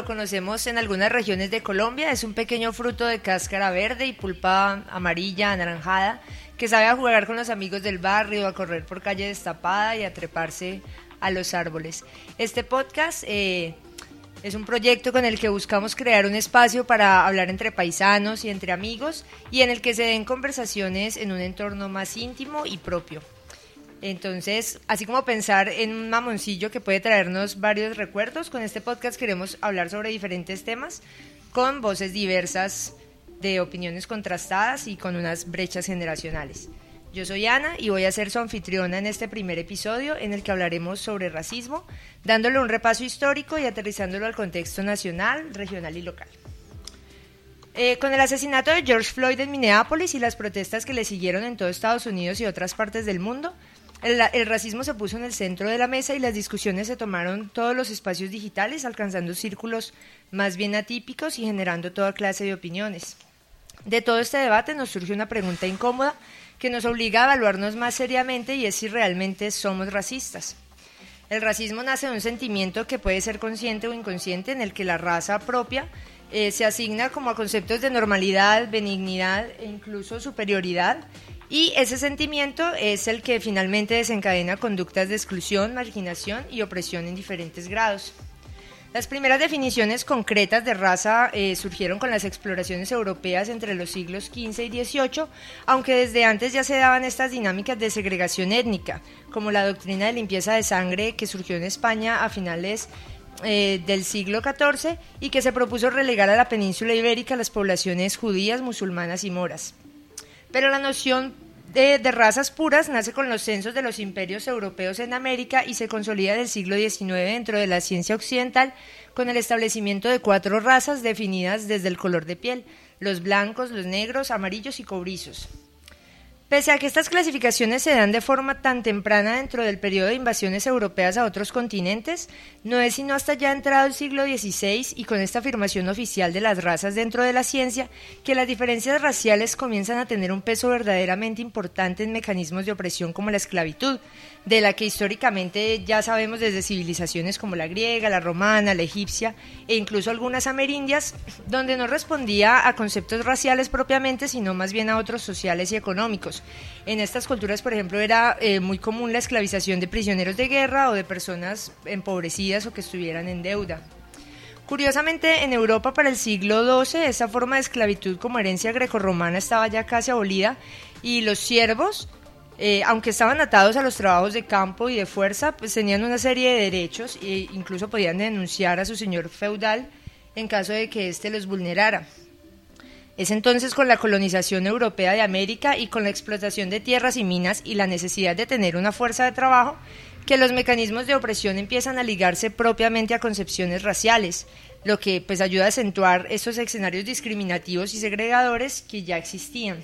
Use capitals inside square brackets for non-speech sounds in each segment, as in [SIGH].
lo conocemos en algunas regiones de Colombia, es un pequeño fruto de cáscara verde y pulpa amarilla, anaranjada, que sabe a jugar con los amigos del barrio, a correr por calle destapada y a treparse a los árboles. Este podcast eh, es un proyecto con el que buscamos crear un espacio para hablar entre paisanos y entre amigos y en el que se den conversaciones en un entorno más íntimo y propio. Entonces, así como pensar en un mamoncillo que puede traernos varios recuerdos, con este podcast queremos hablar sobre diferentes temas con voces diversas de opiniones contrastadas y con unas brechas generacionales. Yo soy Ana y voy a ser su anfitriona en este primer episodio en el que hablaremos sobre racismo, dándole un repaso histórico y aterrizándolo al contexto nacional, regional y local. Eh, con el asesinato de George Floyd en Minneapolis y las protestas que le siguieron en todo Estados Unidos y otras partes del mundo, el, racismo se puso en el centro de la mesa y las discusiones se tomaron todos los espacios digitales, alcanzando círculos más bien atípicos y generando toda clase de opiniones. De todo este debate nos surge una pregunta incómoda que nos obliga a evaluarnos más seriamente y es si realmente somos racistas. El racismo nace de un sentimiento que puede ser consciente o inconsciente en el que la raza propia eh, se asigna como a conceptos de normalidad, benignidad e incluso superioridad y ese sentimiento es el que finalmente desencadena conductas de exclusión, marginación y opresión en diferentes grados. Las primeras definiciones concretas de raza eh, surgieron con las exploraciones europeas entre los siglos XV y XVIII, aunque desde antes ya se daban estas dinámicas de segregación étnica, como la doctrina de limpieza de sangre que surgió en España a finales eh, del siglo XIV y que se propuso relegar a la península ibérica las poblaciones judías, musulmanas y moras. Pero la noción de, razas puras nace con los censos de los imperios europeos en América y se consolida del siglo XIX dentro de la ciencia occidental con el establecimiento de cuatro razas definidas desde el color de piel, los blancos, los negros, amarillos y cobrizos. Pese a que estas clasificaciones se dan de forma tan temprana dentro del periodo de invasiones europeas a otros continentes, no es sino hasta ya entrado el siglo XVI y con esta afirmación oficial de las razas dentro de la ciencia que las diferencias raciales comienzan a tener un peso verdaderamente importante en mecanismos de opresión como la esclavitud, de la que históricamente ya sabemos desde civilizaciones como la griega, la romana, la egipcia e incluso algunas amerindias, donde no respondía a conceptos raciales propiamente, sino más bien a otros sociales y económicos. En estas culturas, por ejemplo, era eh, muy común la esclavización de prisioneros de guerra o de personas empobrecidas o que estuvieran en deuda. Curiosamente, en Europa para el siglo XII esa forma de esclavitud como herencia grecorromana estaba ya casi abolida y los siervos eh, aunque estaban atados a los trabajos de campo y de fuerza, pues tenían una serie de derechos e incluso podían denunciar a su señor feudal en caso de que éste los vulnerara. Es entonces con la colonización europea de América y con la explotación de tierras y minas y la necesidad de tener una fuerza de trabajo que los mecanismos de opresión empiezan a ligarse propiamente a concepciones raciales, lo que pues ayuda a acentuar esos escenarios discriminativos y segregadores que ya existían.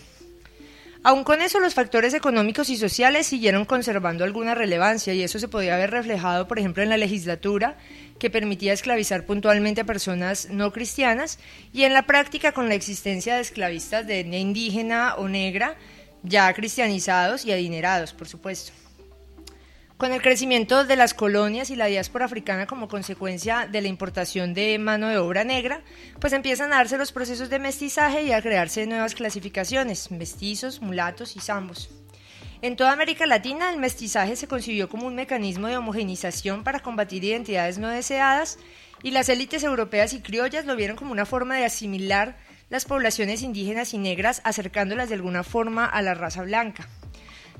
Aun con eso, los factores económicos y sociales siguieron conservando alguna relevancia y eso se podía haber reflejado, por ejemplo, en la legislatura, que permitía esclavizar puntualmente a personas no cristianas, y en la práctica con la existencia de esclavistas de etnia indígena o negra, ya cristianizados y adinerados, por supuesto. Con el crecimiento de las colonias y la diáspora africana como consecuencia de la importación de mano de obra negra, pues empiezan a darse los procesos de mestizaje y a crearse nuevas clasificaciones, mestizos, mulatos y zambos. En toda América Latina, el mestizaje se concibió como un mecanismo de homogenización para combatir identidades no deseadas y las élites europeas y criollas lo vieron como una forma de asimilar las poblaciones indígenas y negras, acercándolas de alguna forma a la raza blanca.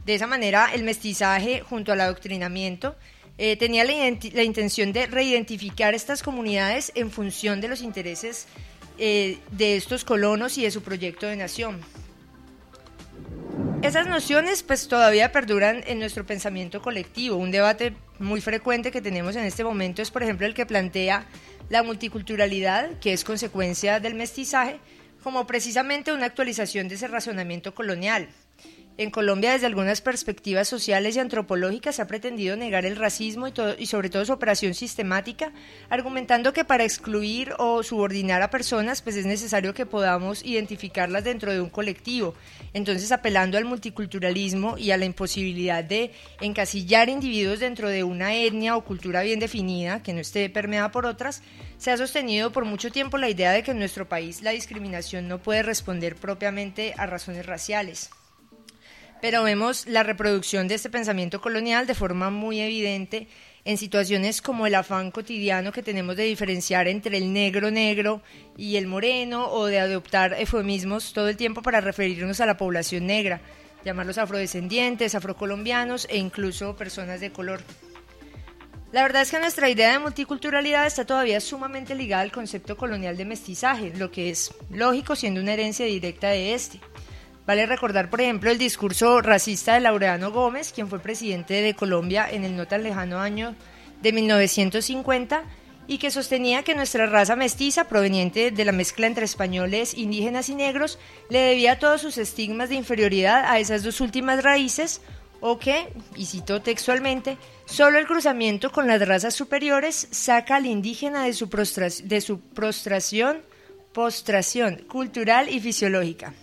De esa manera, el mestizaje, junto al adoctrinamiento, eh, tenía la, intención de reidentificar estas comunidades en función de los intereses eh, de estos colonos y de su proyecto de nación. Esas nociones pues todavía perduran en nuestro pensamiento colectivo. Un debate muy frecuente que tenemos en este momento es, por ejemplo, el que plantea la multiculturalidad, que es consecuencia del mestizaje, como precisamente una actualización de ese razonamiento colonial En Colombia, desde algunas perspectivas sociales y antropológicas, se ha pretendido negar el racismo y, sobre todo su operación sistemática, argumentando que para excluir o subordinar a personas, pues es necesario que podamos identificarlas dentro de un colectivo. Entonces, apelando al multiculturalismo y a la imposibilidad de encasillar individuos dentro de una etnia o cultura bien definida, que no esté permeada por otras, se ha sostenido por mucho tiempo la idea de que en nuestro país la discriminación no puede responder propiamente a razones raciales pero vemos la reproducción de este pensamiento colonial de forma muy evidente en situaciones como el afán cotidiano que tenemos de diferenciar entre el negro negro y el moreno o de adoptar eufemismos todo el tiempo para referirnos a la población negra, llamarlos afrodescendientes, afrocolombianos e incluso personas de color. La verdad es que nuestra idea de multiculturalidad está todavía sumamente ligada al concepto colonial de mestizaje, lo que es lógico siendo una herencia directa de este. Vale recordar, por ejemplo, el discurso racista de Laureano Gómez, quien fue presidente de Colombia en el no tan lejano año de 1950 y que sostenía que nuestra raza mestiza, proveniente de la mezcla entre españoles, indígenas y negros, le debía todos sus estigmas de inferioridad a esas dos últimas raíces, o que, y cito textualmente, solo el cruzamiento con las razas superiores saca al indígena de su, prostración, postración cultural y fisiológica.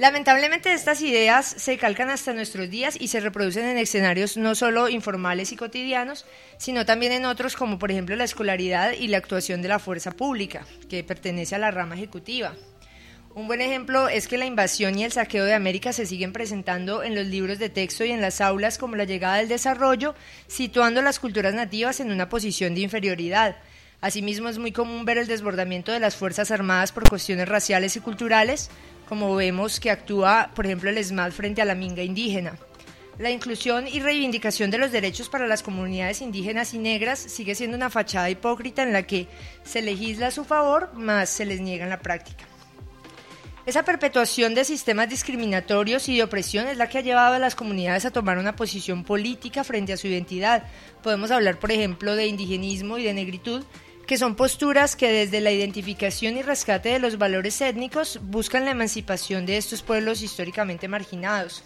Lamentablemente estas ideas se calcan hasta nuestros días y se reproducen en escenarios no solo informales y cotidianos, sino también en otros como por ejemplo la escolaridad y la actuación de la fuerza pública, que pertenece a la rama ejecutiva. Un buen ejemplo es que la invasión y el saqueo de América se siguen presentando en los libros de texto y en las aulas como la llegada del desarrollo, situando las culturas nativas en una posición de inferioridad. Asimismo, es muy común ver el desbordamiento de las Fuerzas Armadas por cuestiones raciales y culturales, como vemos que actúa, por ejemplo, el SMAD frente a la minga indígena. La inclusión y reivindicación de los derechos para las comunidades indígenas y negras sigue siendo una fachada hipócrita en la que se legisla a su favor, más se les niega en la práctica. Esa perpetuación de sistemas discriminatorios y de opresión es la que ha llevado a las comunidades a tomar una posición política frente a su identidad. Podemos hablar, por ejemplo, de indigenismo y de negritud, que son posturas que desde la identificación y rescate de los valores étnicos buscan la emancipación de estos pueblos históricamente marginados.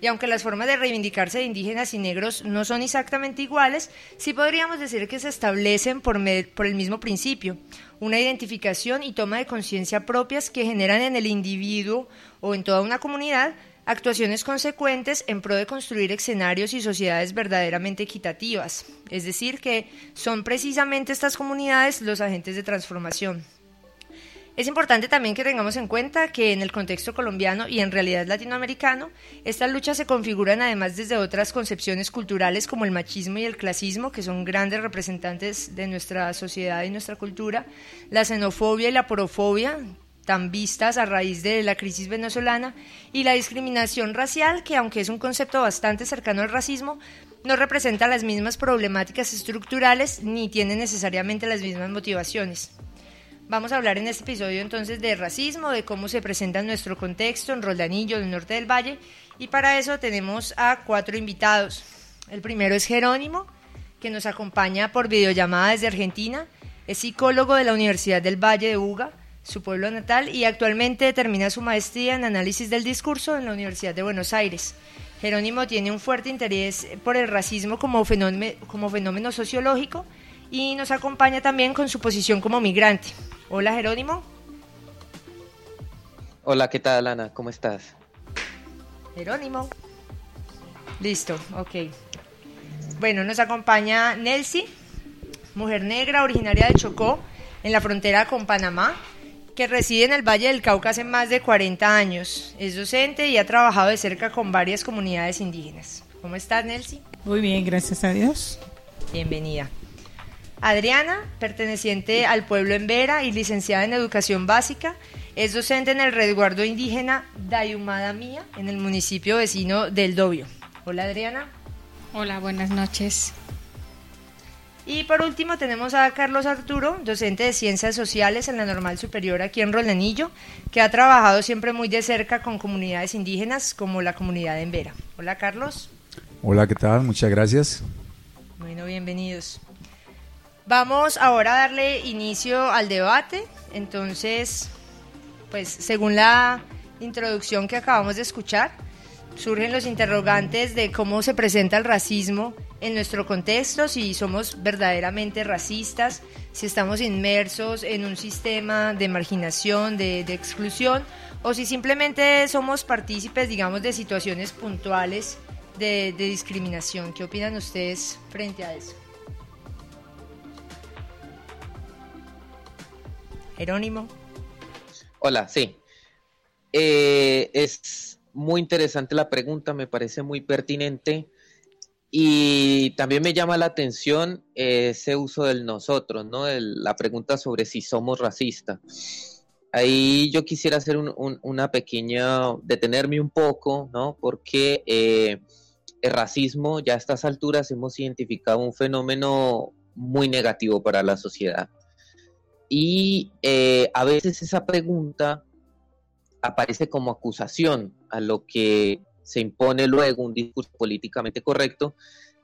Y aunque las formas de reivindicarse de indígenas y negros no son exactamente iguales, sí podríamos decir que se establecen por, por el mismo principio, una identificación y toma de conciencia propias que generan en el individuo o en toda una comunidad actuaciones consecuentes en pro de construir escenarios y sociedades verdaderamente equitativas, es decir, que son precisamente estas comunidades los agentes de transformación. Es importante también que tengamos en cuenta que en el contexto colombiano y en realidad latinoamericano, estas luchas se configuran además desde otras concepciones culturales como el machismo y el clasismo, que son grandes representantes de nuestra sociedad y nuestra cultura, la xenofobia y la porofobia, tan vistas a raíz de la crisis venezolana, y la discriminación racial, que aunque es un concepto bastante cercano al racismo, no representa las mismas problemáticas estructurales ni tiene necesariamente las mismas motivaciones. Vamos a hablar en este episodio entonces de racismo, de cómo se presenta en nuestro contexto en Roldanillo, del norte del Valle, y para eso tenemos a cuatro invitados. El primero es Jerónimo, que nos acompaña por videollamada desde Argentina, es psicólogo de la Universidad del Valle de Uga, su pueblo natal, y actualmente termina su maestría en análisis del discurso en la Universidad de Buenos Aires. Jerónimo tiene un fuerte interés por el racismo como fenómeno, como fenómeno sociológico y nos acompaña también con su posición como migrante. Hola Jerónimo. Hola, ¿qué tal Ana? ¿Cómo estás? Jerónimo. Listo, ok. Bueno, nos acompaña Nelsi, mujer negra originaria de Chocó, en la frontera con Panamá que reside en el Valle del Cauca hace más de 40 años. Es docente y ha trabajado de cerca con varias comunidades indígenas. ¿Cómo estás, Nelsi? Muy bien, gracias a Dios. Bienvenida. Adriana, perteneciente al pueblo en Vera y licenciada en Educación Básica, es docente en el resguardo indígena Dayumada Mía, en el municipio vecino del Dobio. Hola, Adriana. Hola, buenas noches. Y por último tenemos a Carlos Arturo, docente de Ciencias Sociales en la Normal Superior aquí en Rolanillo, que ha trabajado siempre muy de cerca con comunidades indígenas como la comunidad de Embera. Hola Carlos. Hola, ¿qué tal? Muchas gracias. Bueno, bienvenidos. Vamos ahora a darle inicio al debate. Entonces, pues según la introducción que acabamos de escuchar, surgen los interrogantes de cómo se presenta el racismo en nuestro contexto, si somos verdaderamente racistas, si estamos inmersos en un sistema de marginación, de, exclusión, o si simplemente somos partícipes, digamos, de situaciones puntuales de, discriminación. ¿Qué opinan ustedes frente a eso? Jerónimo. Hola, sí. Eh, es muy interesante la pregunta, me parece muy pertinente. Y también me llama la atención ese uso del nosotros, ¿no? la pregunta sobre si somos racistas. Ahí yo quisiera hacer una pequeña, detenerme un poco, ¿no? Porque eh, el racismo ya a estas alturas hemos identificado un fenómeno muy negativo para la sociedad. Y eh, a veces esa pregunta aparece como acusación a lo que se impone luego un discurso políticamente correcto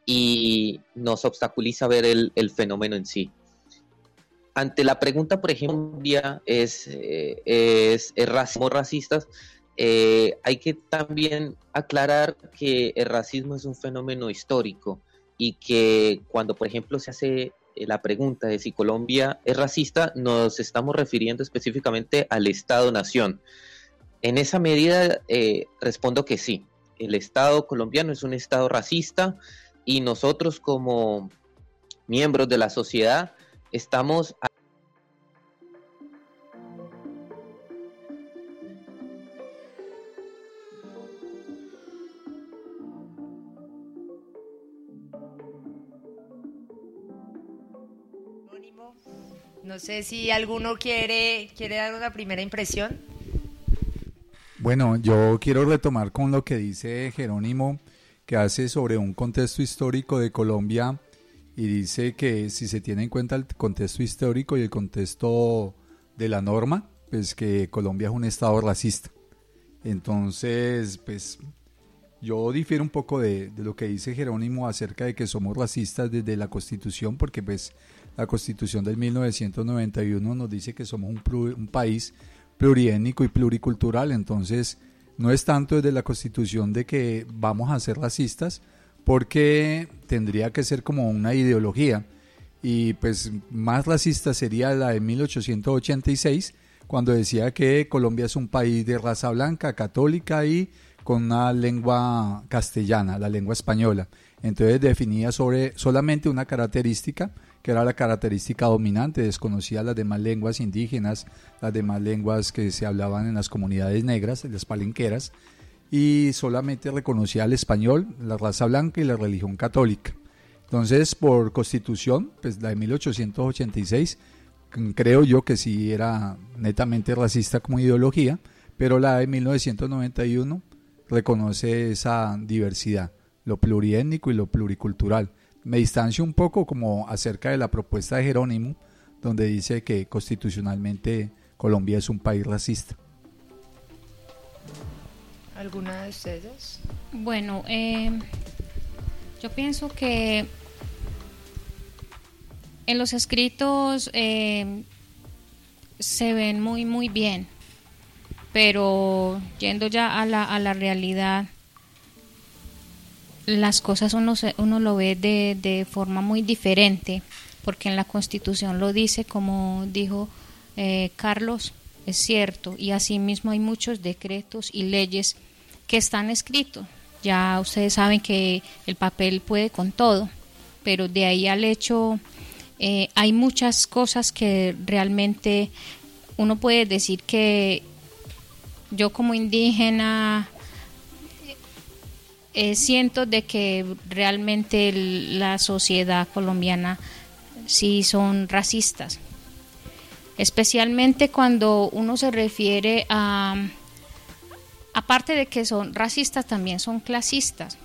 y nos obstaculiza ver el, fenómeno en sí. Ante la pregunta, por ejemplo, es, eh, es, racismo racistas, eh, hay que también aclarar que el racismo es un fenómeno histórico y que cuando, por ejemplo, se hace la pregunta de si Colombia es racista, nos estamos refiriendo específicamente al Estado-Nación. En esa medida eh, respondo que sí. El Estado colombiano es un Estado racista y nosotros como miembros de la sociedad estamos No sé si alguno quiere, quiere dar una primera impresión. Bueno, yo quiero retomar con lo que dice Jerónimo, que hace sobre un contexto histórico de Colombia y dice que si se tiene en cuenta el contexto histórico y el contexto de la norma, pues que Colombia es un estado racista. Entonces, pues yo difiero un poco de, lo que dice Jerónimo acerca de que somos racistas desde la Constitución, porque pues la Constitución del 1991 nos dice que somos un, un país pluriétnico y pluricultural, entonces no es tanto desde la constitución de que vamos a ser racistas, porque tendría que ser como una ideología. Y pues más racista sería la de 1886, cuando decía que Colombia es un país de raza blanca, católica y con una lengua castellana, la lengua española. Entonces definía sobre solamente una característica que era la característica dominante, desconocía las demás lenguas indígenas, las demás lenguas que se hablaban en las comunidades negras, las palenqueras, y solamente reconocía el español, la raza blanca y la religión católica. Entonces, por constitución, pues la de 1886, creo yo que sí era netamente racista como ideología, pero la de 1991 reconoce esa diversidad, lo pluriétnico y lo pluricultural me distancio un poco como acerca de la propuesta de Jerónimo, donde dice que constitucionalmente Colombia es un país racista. ¿Alguna de ustedes? Bueno, eh, yo pienso que en los escritos eh, se ven muy, muy bien, pero yendo ya a la, a la realidad, las cosas uno, uno lo ve de, de, forma muy diferente, porque en la Constitución lo dice, como dijo eh, Carlos, es cierto, y asimismo hay muchos decretos y leyes que están escritos. Ya ustedes saben que el papel puede con todo, pero de ahí al hecho eh, hay muchas cosas que realmente uno puede decir que yo como indígena eh, siento de que realmente la sociedad colombiana sí son racistas, especialmente cuando uno se refiere a, aparte de que son racistas, también son clasistas,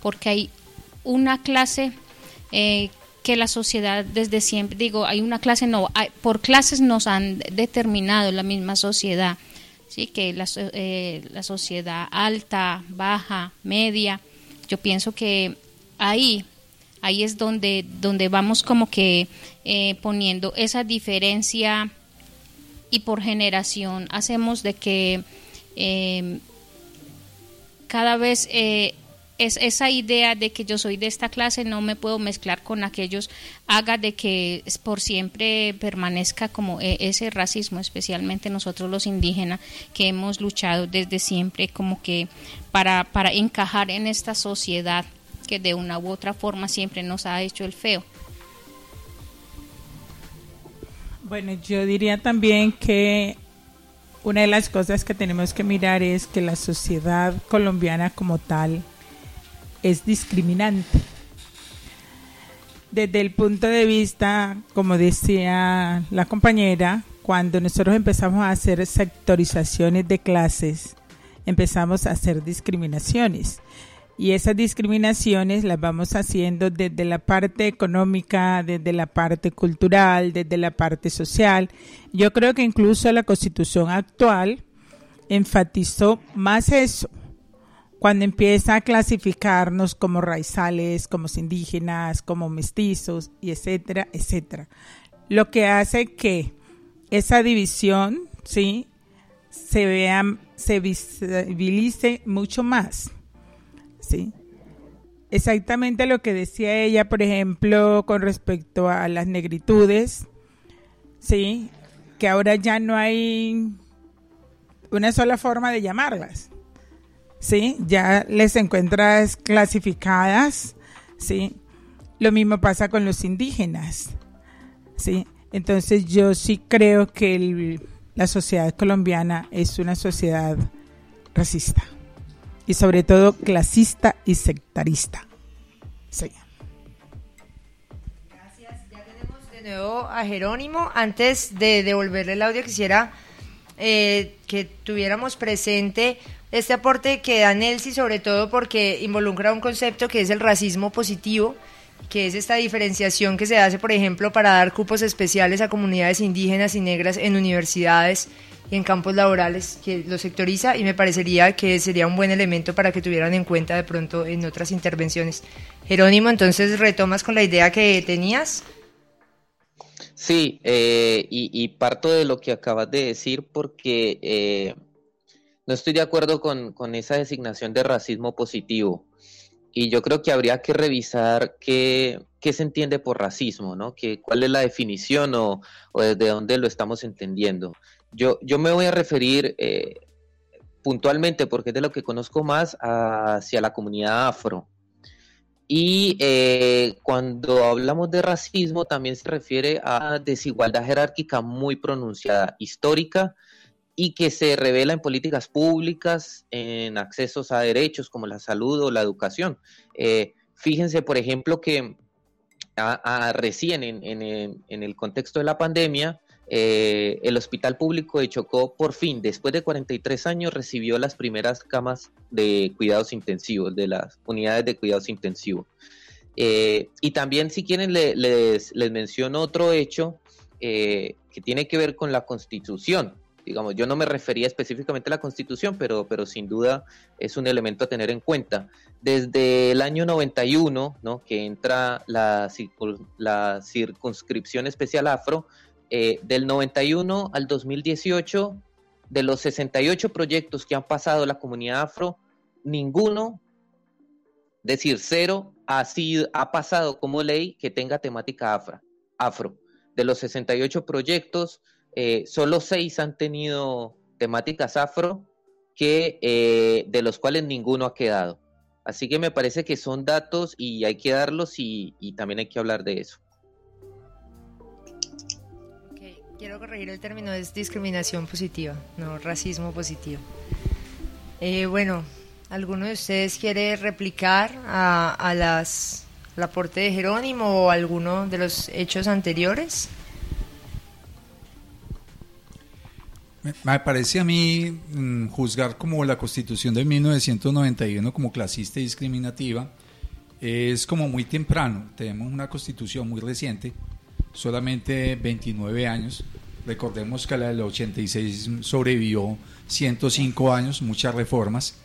porque hay una clase eh, que la sociedad desde siempre, digo, hay una clase, no, por clases nos han determinado la misma sociedad sí que la, eh, la sociedad alta, baja, media, yo pienso que ahí ahí es donde donde vamos como que eh, poniendo esa diferencia y por generación hacemos de que eh, cada vez es esa idea de que yo soy de esta clase, no me puedo mezclar con aquellos, haga de que por siempre permanezca como e, ese racismo, especialmente nosotros los indígenas, que hemos luchado desde siempre como que para, para encajar en esta sociedad que de una u otra forma siempre nos ha hecho el feo. Bueno, yo diría también que una de las cosas que tenemos que mirar es que la sociedad colombiana como tal es discriminante. Desde el punto de vista, como decía la compañera, cuando nosotros empezamos a hacer sectorizaciones de clases, empezamos a hacer discriminaciones. Y esas discriminaciones las vamos haciendo desde la parte económica, desde la parte cultural, desde la parte social. Yo creo que incluso la constitución actual enfatizó más eso, cuando empieza a clasificarnos como raizales, como indígenas, como mestizos, y etcétera, etcétera. Lo que hace que esa división, ¿sí? Se vea, se visibilice mucho más, ¿sí? Exactamente lo que decía ella, por ejemplo, con respecto a las negritudes, ¿sí? Que ahora ya no hay una sola forma de llamarlas ¿sí? Ya les encuentras clasificadas, ¿sí? Lo mismo pasa con los indígenas, ¿sí? Entonces yo sí creo que la sociedad colombiana es una sociedad racista y sobre todo clasista y sectarista. Sí. Gracias. Ya tenemos de nuevo a Jerónimo. Antes de devolverle el audio quisiera eh, que tuviéramos presente este aporte que da Nelsi, sobre todo porque involucra un concepto que es el racismo positivo, que es esta diferenciación que se hace, por ejemplo, para dar cupos especiales a comunidades indígenas y negras en universidades y en campos laborales, que lo sectoriza y me parecería que sería un buen elemento para que tuvieran en cuenta de pronto en otras intervenciones. Jerónimo, entonces retomas con la idea que tenías. Sí, eh, y, parto de lo que acabas de decir porque eh, no estoy de acuerdo con, esa designación de racismo positivo. Y yo creo que habría que revisar qué, se entiende por racismo, ¿no? Que, ¿Cuál es la definición o, desde dónde lo estamos entendiendo? Yo, yo me voy a referir eh, puntualmente, porque es de lo que conozco más, hacia la comunidad afro. Y eh, cuando hablamos de racismo también se refiere a desigualdad jerárquica muy pronunciada, histórica, y que se revela en políticas públicas, en accesos a derechos como la salud o la educación. Eh, fíjense, por ejemplo, que recién en, el contexto de la pandemia, eh, el Hospital Público de Chocó, por fin, después de 43 años, recibió las primeras camas de cuidados intensivos, de las unidades de cuidados intensivos. Eh, y también, si quieren, les menciono otro hecho que tiene que ver con la Constitución digamos, yo no me refería específicamente a la Constitución, pero, pero sin duda es un elemento a tener en cuenta. Desde el año 91, ¿no? que entra la, la circunscripción especial afro, eh, del 91 al 2018, de los 68 proyectos que han pasado la comunidad afro, ninguno, decir, cero, ha, sido, ha pasado como ley que tenga temática afro. afro. De los 68 proyectos, eh, solo seis han tenido temáticas afro, que, eh, de los cuales ninguno ha quedado. Así que me parece que son datos y hay que darlos y, también hay que hablar de eso. Quiero corregir el término, es discriminación positiva, no racismo positivo. Eh, bueno, ¿alguno de ustedes quiere replicar a, las, al aporte de Jerónimo o alguno de los hechos anteriores? Me parece a mí mm, juzgar como la constitución de 1991 como clasista y discriminativa es como muy temprano. Tenemos una constitución muy reciente, solamente 29 años. Recordemos que la del 86 sobrevivió 105 años, muchas reformas.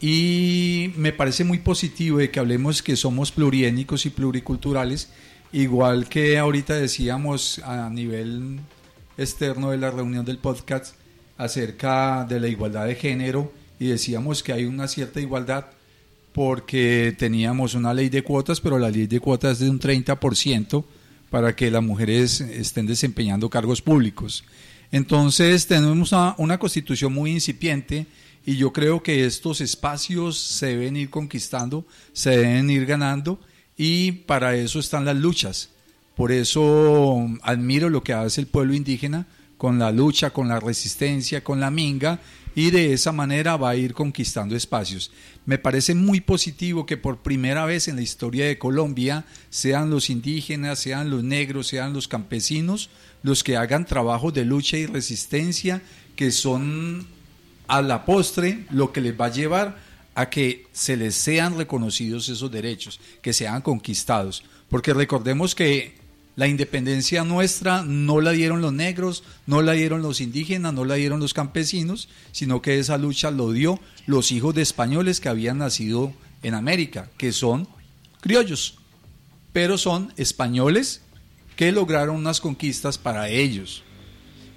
Y me parece muy positivo de que hablemos que somos pluriétnicos y pluriculturales, igual que ahorita decíamos a nivel externo de la reunión del podcast, acerca de la igualdad de género y decíamos que hay una cierta igualdad porque teníamos una ley de cuotas, pero la ley de cuotas es de un 30% para que las mujeres estén desempeñando cargos públicos. Entonces tenemos una, constitución muy incipiente y yo creo que estos espacios se deben ir conquistando, se deben ir ganando y para eso están las luchas. Por eso admiro lo que hace el pueblo indígena con la lucha, con la resistencia, con la minga y de esa manera va a ir conquistando espacios. Me parece muy positivo que por primera vez en la historia de Colombia sean los indígenas, sean los negros, sean los campesinos los que hagan trabajos de lucha y resistencia que son a la postre lo que les va a llevar a que se les sean reconocidos esos derechos, que sean conquistados. Porque recordemos que la independencia nuestra no la dieron los negros, no la dieron los indígenas, no la dieron los campesinos, sino que esa lucha lo dio los hijos de españoles que habían nacido en América, que son criollos, pero son españoles que lograron unas conquistas para ellos.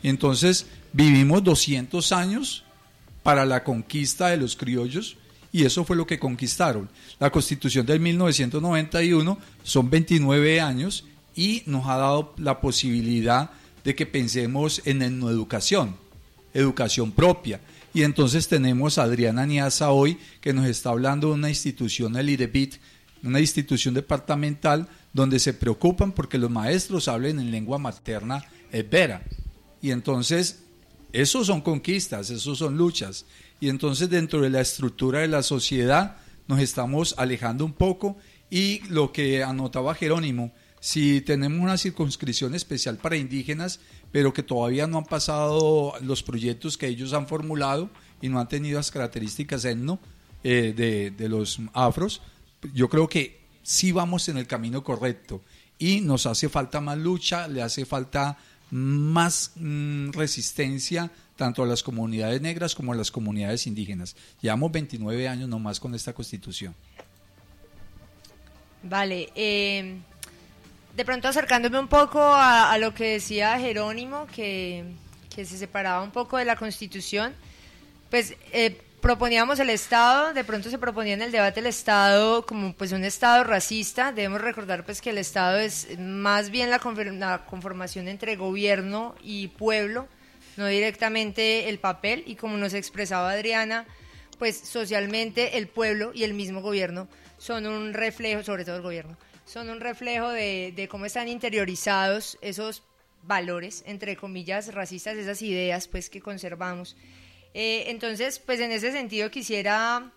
Entonces vivimos 200 años para la conquista de los criollos y eso fue lo que conquistaron. La constitución del 1991 son 29 años y nos ha dado la posibilidad de que pensemos en, educación, educación propia. Y entonces tenemos a Adriana Niaza hoy que nos está hablando de una institución, el IDEBIT, una institución departamental donde se preocupan porque los maestros hablen en lengua materna vera. Y entonces, esos son conquistas, esos son luchas. Y entonces dentro de la estructura de la sociedad nos estamos alejando un poco y lo que anotaba Jerónimo, si tenemos una circunscripción especial para indígenas, pero que todavía no han pasado los proyectos que ellos han formulado y no han tenido las características etno eh, de, de los afros, yo creo que sí vamos en el camino correcto y nos hace falta más lucha, le hace falta más mm, resistencia tanto a las comunidades negras como a las comunidades indígenas. Llevamos 29 años nomás con esta constitución. Vale, eh, de pronto acercándome un poco a, lo que decía Jerónimo, que, se separaba un poco de la Constitución, pues eh, proponíamos el Estado, de pronto se proponía en el debate el Estado como pues un Estado racista, debemos recordar pues que el Estado es más bien la, la conformación entre gobierno y pueblo, no directamente el papel, y como nos expresaba Adriana, pues socialmente el pueblo y el mismo gobierno son un reflejo, sobre todo el gobierno, son un reflejo de, cómo están interiorizados esos valores, entre comillas, racistas, esas ideas pues que conservamos. Eh, entonces, pues en ese sentido quisiera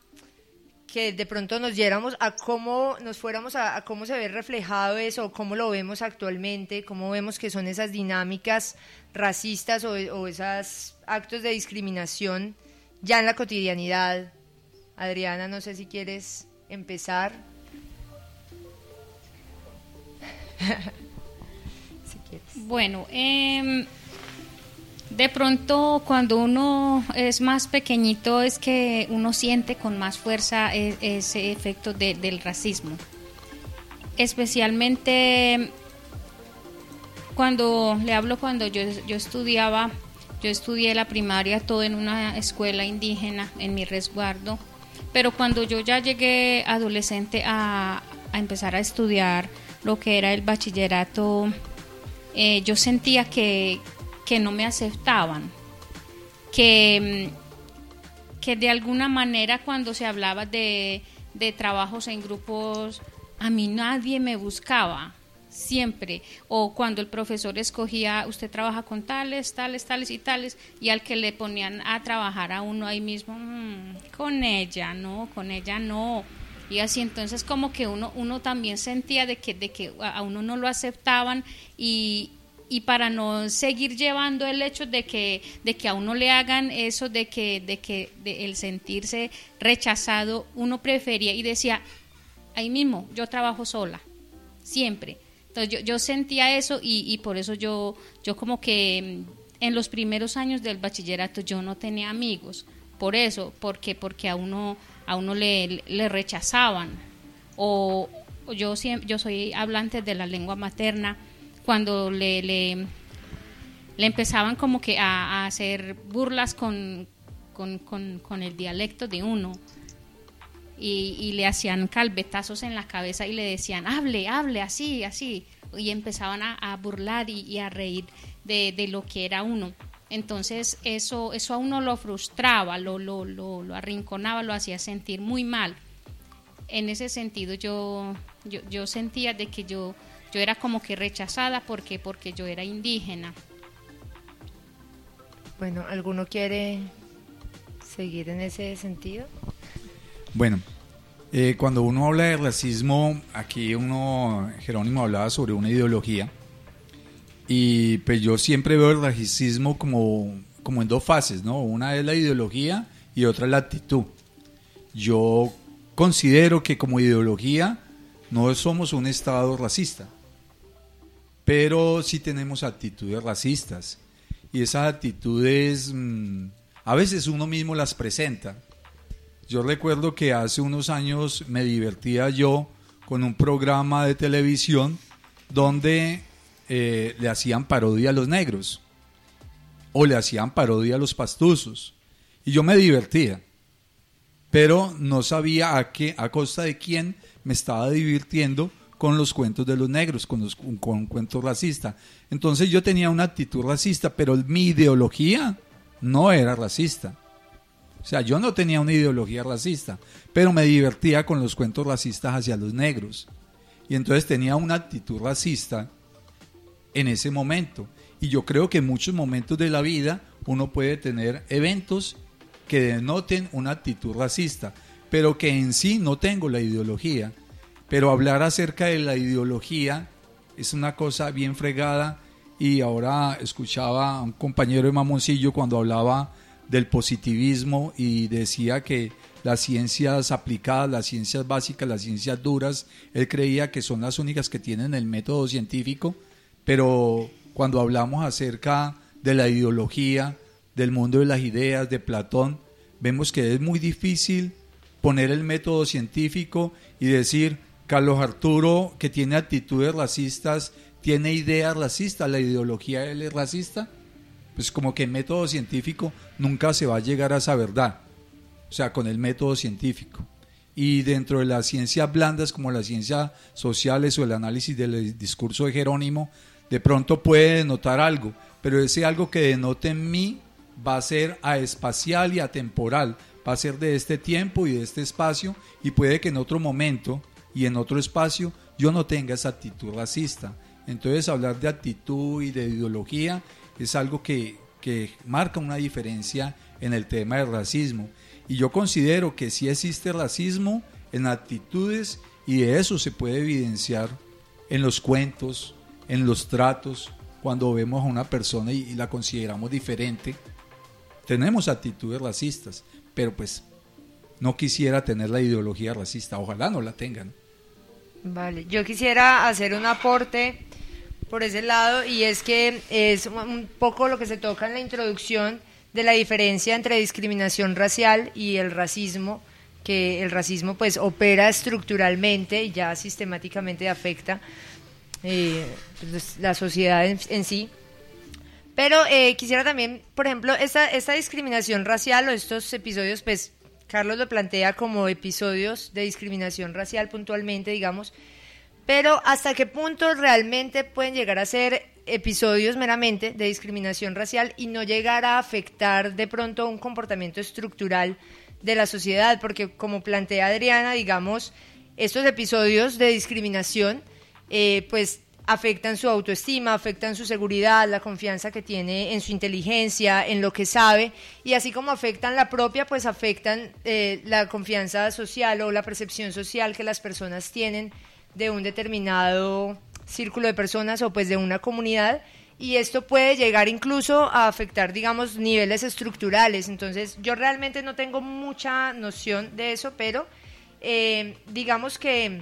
que de pronto nos diéramos a cómo nos fuéramos a, cómo se ve reflejado eso, cómo lo vemos actualmente, cómo vemos que son esas dinámicas racistas o, o esos actos de discriminación ya en la cotidianidad. Adriana, no sé si quieres empezar. [LAUGHS] Bueno, em, de pronto cuando uno es más pequeñito es que uno siente con más fuerza e, ese efecto del racismo. Especialmente cuando le hablo cuando yo, yo estudiaba, yo estudié la primaria todo en una escuela indígena en mi resguardo, pero cuando yo ya llegué adolescente a, a empezar a estudiar lo que era el bachillerato, eh, yo sentía que, no me aceptaban, que, mm, que de alguna manera cuando se hablaba de, de trabajos en grupos, a mí nadie me buscaba siempre. O cuando el profesor escogía, usted trabaja con tales, tales, tales y tales, y al que le ponían a trabajar a uno ahí mismo, mm, con ella, no, con ella no. Y así entonces como que uno, uno también sentía de que, de que a uno no lo aceptaban y, y para no seguir llevando el hecho de que, de que a uno le hagan eso, de que, de que de el sentirse rechazado, uno prefería y decía, ahí mismo, yo trabajo sola, siempre. Entonces yo, yo sentía eso y, y por eso yo, yo como que en los primeros años del bachillerato yo no tenía amigos, por eso, porque, porque a uno a uno le, rechazaban. O, yo, yo soy hablante de la lengua materna, cuando le, le, empezaban como que a, hacer burlas con, con, el dialecto de uno. Y, le hacían calvetazos en la cabeza y le decían, hable, hable, así, así. Y empezaban a, burlar y, a reír de, de, lo que era uno. Entonces eso, eso a uno lo frustraba, lo, lo, lo, lo arrinconaba, lo hacía sentir muy mal. En ese sentido yo, yo, yo sentía de que yo, yo era como que rechazada porque, porque yo era indígena. Bueno, ¿alguno quiere seguir en ese sentido? Bueno, eh, cuando uno habla de racismo, aquí uno, Jerónimo hablaba sobre una ideología, y pues yo siempre veo el racismo como, como en dos fases, ¿no? Una es la ideología y otra es la actitud. Yo considero que como ideología no somos un Estado racista, pero sí tenemos actitudes racistas y esas actitudes mm, a veces uno mismo las presenta. Yo recuerdo que hace unos años me divertía yo con un programa de televisión donde eh, le hacían parodia a los negros o le hacían parodia a los pastuzos y yo me divertía pero no sabía a qué a costa de quién me estaba divirtiendo con los cuentos de los negros, con, los, con cuentos racistas. Entonces yo tenía una actitud racista, pero mi ideología no era racista. O sea, yo no tenía una ideología racista, pero me divertía con los cuentos racistas hacia los negros. Y entonces tenía una actitud racista en ese momento. Y yo creo que en muchos momentos de la vida uno puede tener eventos que denoten una actitud racista, pero que en sí no tengo la ideología pero hablar acerca de la ideología es una cosa bien fregada y ahora escuchaba a un compañero de Mamoncillo cuando hablaba del positivismo y decía que las ciencias aplicadas, las ciencias básicas, las ciencias duras, él creía que son las únicas que tienen el método científico, pero cuando hablamos acerca de la ideología, del mundo de las ideas, de Platón, vemos que es muy difícil poner el método científico y decir, Carlos Arturo, que tiene actitudes racistas, tiene ideas racistas, la ideología él es racista, pues como que el método científico nunca se va a llegar a esa verdad, o sea, con el método científico. Y dentro de las ciencias blandas, como las ciencias sociales o el análisis del discurso de Jerónimo, de pronto puede denotar algo, pero ese algo que denote en mí va a ser a espacial y atemporal, va a ser de este tiempo y de este espacio, y puede que en otro momento y en otro espacio yo no tenga esa actitud racista. Entonces hablar de actitud y de ideología es algo que, marca una diferencia en el tema del racismo. Y yo considero que sí existe racismo en actitudes y de eso se puede evidenciar en los cuentos, en los tratos, cuando vemos a una persona y, y la consideramos diferente. Tenemos actitudes racistas, pero pues no quisiera tener la ideología racista, ojalá no la tengan. Vale, yo quisiera hacer un aporte por ese lado y es que es un poco lo que se toca en la introducción de la diferencia entre discriminación racial y el racismo, que el racismo pues opera estructuralmente y ya sistemáticamente afecta pues, la sociedad en, sí. Pero eh, quisiera también, por ejemplo, esta, esta discriminación racial o estos episodios pues Carlos lo plantea como episodios de discriminación racial puntualmente, digamos, pero hasta qué punto realmente pueden llegar a ser episodios meramente de discriminación racial y no llegar a afectar de pronto un comportamiento estructural de la sociedad, porque como plantea Adriana, digamos, estos episodios de discriminación, eh, pues afectan su autoestima, afectan su seguridad, la confianza que tiene en su inteligencia, en lo que sabe, y así como afectan la propia, pues afectan eh, la confianza social o la percepción social que las personas tienen de un determinado círculo de personas o pues de una comunidad y esto puede llegar incluso a afectar, digamos, niveles estructurales. Entonces, yo realmente no tengo mucha noción de eso, pero eh, digamos que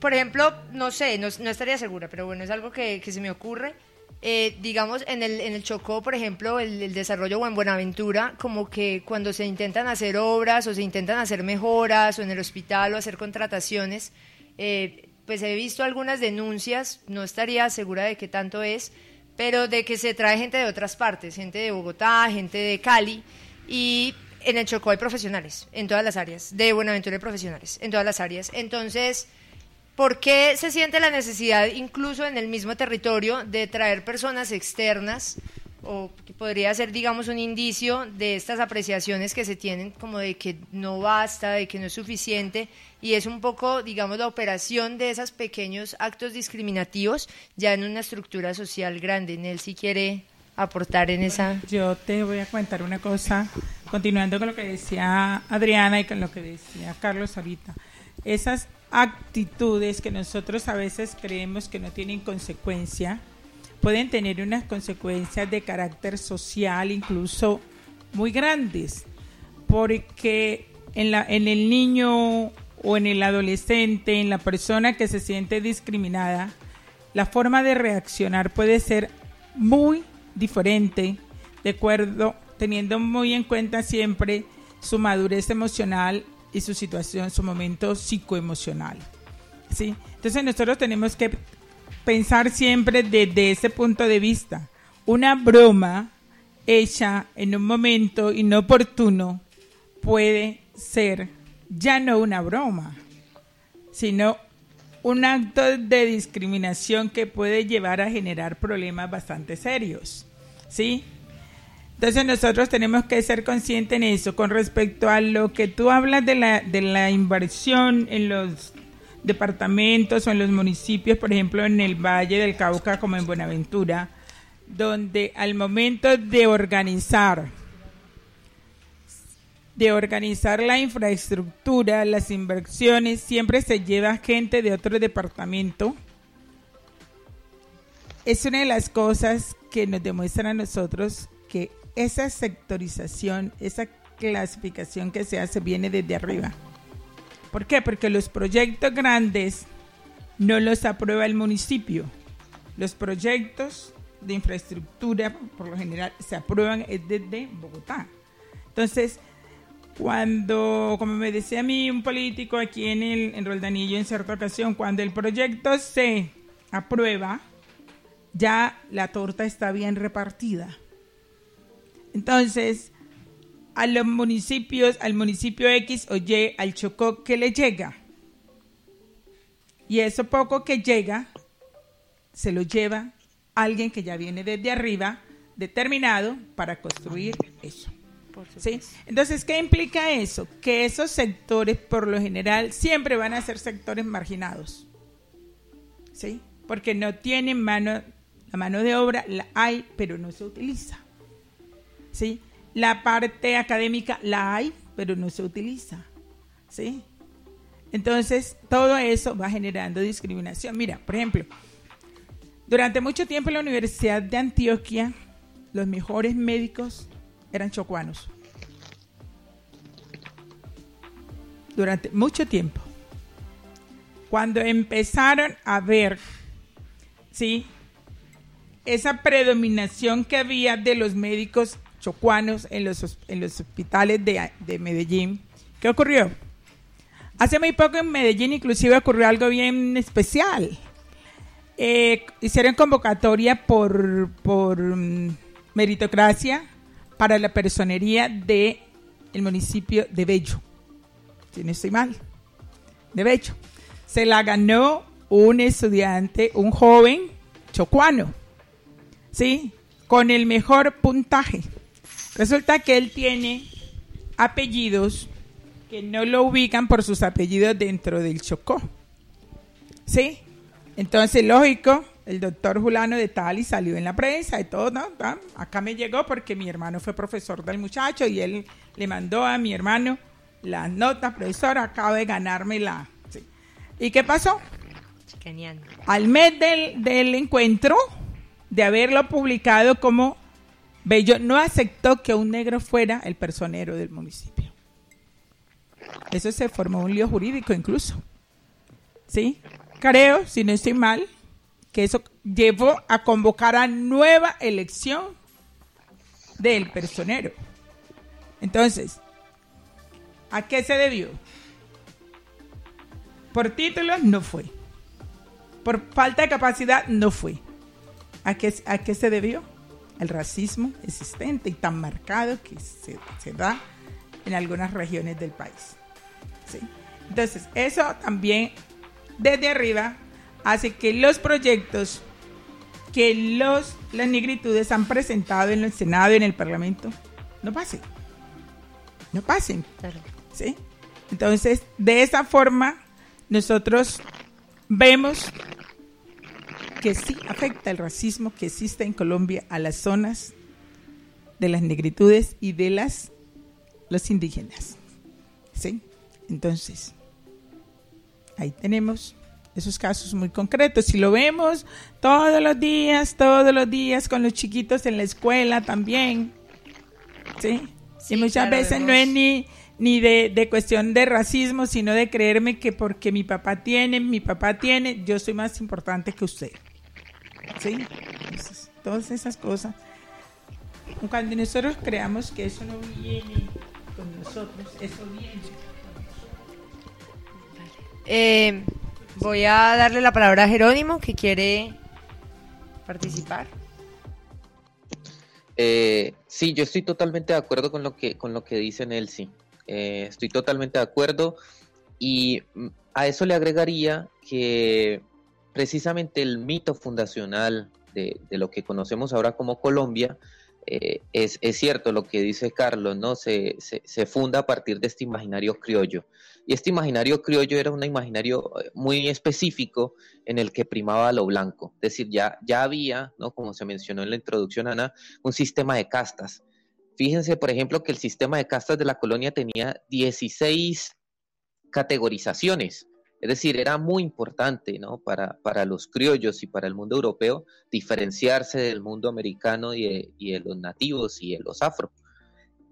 por ejemplo, no sé, no, estaría segura, pero bueno, es algo que, se me ocurre. Eh, digamos, en el, en el Chocó, por ejemplo, el, desarrollo o en Buenaventura, como que cuando se intentan hacer obras o se intentan hacer mejoras o en el hospital o hacer contrataciones, eh, pues he visto algunas denuncias, no estaría segura de qué tanto es, pero de que se trae gente de otras partes, gente de Bogotá, gente de Cali, y en el Chocó hay profesionales, en todas las áreas, de Buenaventura hay profesionales, en todas las áreas. Entonces, ¿por qué se siente la necesidad, incluso en el mismo territorio, de traer personas externas? o que podría ser, digamos, un indicio de estas apreciaciones que se tienen como de que no basta, de que no es suficiente, y es un poco, digamos, la operación de esos pequeños actos discriminativos ya en una estructura social grande. Nel, si quiere aportar en esa... Yo te voy a contar una cosa, continuando con lo que decía Adriana y con lo que decía Carlos ahorita. Esas actitudes que nosotros a veces creemos que no tienen consecuencia, pueden tener unas consecuencias de carácter social incluso muy grandes, porque en, la, en el niño o en el adolescente, en la persona que se siente discriminada, la forma de reaccionar puede ser muy diferente, de acuerdo, teniendo muy en cuenta siempre su madurez emocional y su situación, su momento psicoemocional. ¿sí? Entonces nosotros tenemos que pensar siempre desde ese punto de vista. Una broma hecha en un momento inoportuno puede ser ya no una broma, sino un acto de discriminación que puede llevar a generar problemas bastante serios. ¿Sí? Entonces nosotros tenemos que ser conscientes en eso. Con respecto a lo que tú hablas de la, de la inversión en los departamentos o en los municipios, por ejemplo, en el Valle del Cauca como en Buenaventura, donde al momento de organizar de organizar la infraestructura, las inversiones, siempre se lleva gente de otro departamento. Es una de las cosas que nos demuestran a nosotros que esa sectorización, esa clasificación que se hace viene desde arriba. ¿Por qué? Porque los proyectos grandes no los aprueba el municipio. Los proyectos de infraestructura, por lo general, se aprueban desde Bogotá. Entonces, cuando, como me decía a mí un político aquí en el en Roldanillo en cierta ocasión, cuando el proyecto se aprueba, ya la torta está bien repartida. Entonces, a los municipios, al municipio X o Y, al Chocó, ¿qué le llega? Y eso poco que llega, se lo lleva alguien que ya viene desde arriba, determinado para construir eso. ¿Sí? Entonces, ¿qué implica eso? Que esos sectores, por lo general, siempre van a ser sectores marginados. ¿Sí? Porque no tienen mano, la mano de obra la hay, pero no se utiliza. ¿Sí? La parte académica la hay, pero no se utiliza. ¿Sí? Entonces, todo eso va generando discriminación. Mira, por ejemplo, durante mucho tiempo en la Universidad de Antioquia, los mejores médicos eran chocuanos. Durante mucho tiempo. Cuando empezaron a ver, ¿sí? Esa predominación que había de los médicos chocuanos en los, en los hospitales de, Medellín. ¿Qué ocurrió? Hace muy poco en Medellín inclusive ocurrió algo bien especial. Eh, hicieron convocatoria por, por mm, meritocracia para la personería del el municipio de Bello. Si no estoy mal. De Bello. Se la ganó un estudiante, un joven chocuano. ¿Sí? Con el mejor puntaje. Resulta que él tiene apellidos que no lo ubican por sus apellidos dentro del Chocó. ¿Sí? Entonces, lógico, el doctor Julano de Tali salió en la prensa y todo, ¿no? Acá me llegó porque mi hermano fue profesor del muchacho y él le mandó a mi hermano la nota, profesor, acabo de ganarme la... ¿Y qué pasó? Genial. Al mes del, del encuentro, de haberlo publicado como Bello no aceptó que un negro fuera el personero del municipio. Eso se formó un lío jurídico incluso. ¿Sí? Creo, si no estoy mal, que eso llevó a convocar a nueva elección del personero. Entonces, ¿a qué se debió? Por títulos no fue. Por falta de capacidad no fue. ¿A qué, ¿A qué se debió? El racismo existente y tan marcado que se, se da en algunas regiones del país. ¿sí? Entonces, eso también desde arriba hace que los proyectos que los, las negritudes han presentado en el Senado y en el Parlamento no pasen. No pasen. ¿sí? Entonces, de esa forma, nosotros vemos que sí afecta el racismo que existe en Colombia a las zonas de las negritudes y de las los indígenas. ¿Sí? Entonces, ahí tenemos esos casos muy concretos. Si lo vemos todos los días, todos los días con los chiquitos en la escuela también. ¿Sí? y muchas veces no es ni, ni de, de, cuestión de racismo, sino de creerme que porque mi papá tiene, mi papá tiene, yo soy más importante que usted. ¿Sí? todas esas cosas. Cuando nosotros creamos que eso no viene con nosotros, eso viene. Eh, voy a darle la palabra a Jerónimo que quiere participar. Eh, sí, yo estoy totalmente de acuerdo con lo que, con lo que dice Nelsi. Eh, estoy totalmente de acuerdo y mm, a eso le agregaría que precisamente el mito fundacional de, lo que conocemos ahora como Colombia eh, es, cierto lo que dice Carlos, ¿no? Se, se, funda a partir de este imaginario criollo. Y este imaginario criollo era un imaginario eh, muy específico en el que primaba lo blanco. Es decir, ya, ya había, ¿no? Como se mencionó en la introducción, Ana, un sistema de castas. Fíjense, por ejemplo, que el sistema de castas de la colonia tenía 16 categorizaciones. Es decir, era muy importante ¿no? para, para los criollos y para el mundo europeo diferenciarse del mundo americano y de, los nativos y de los afro.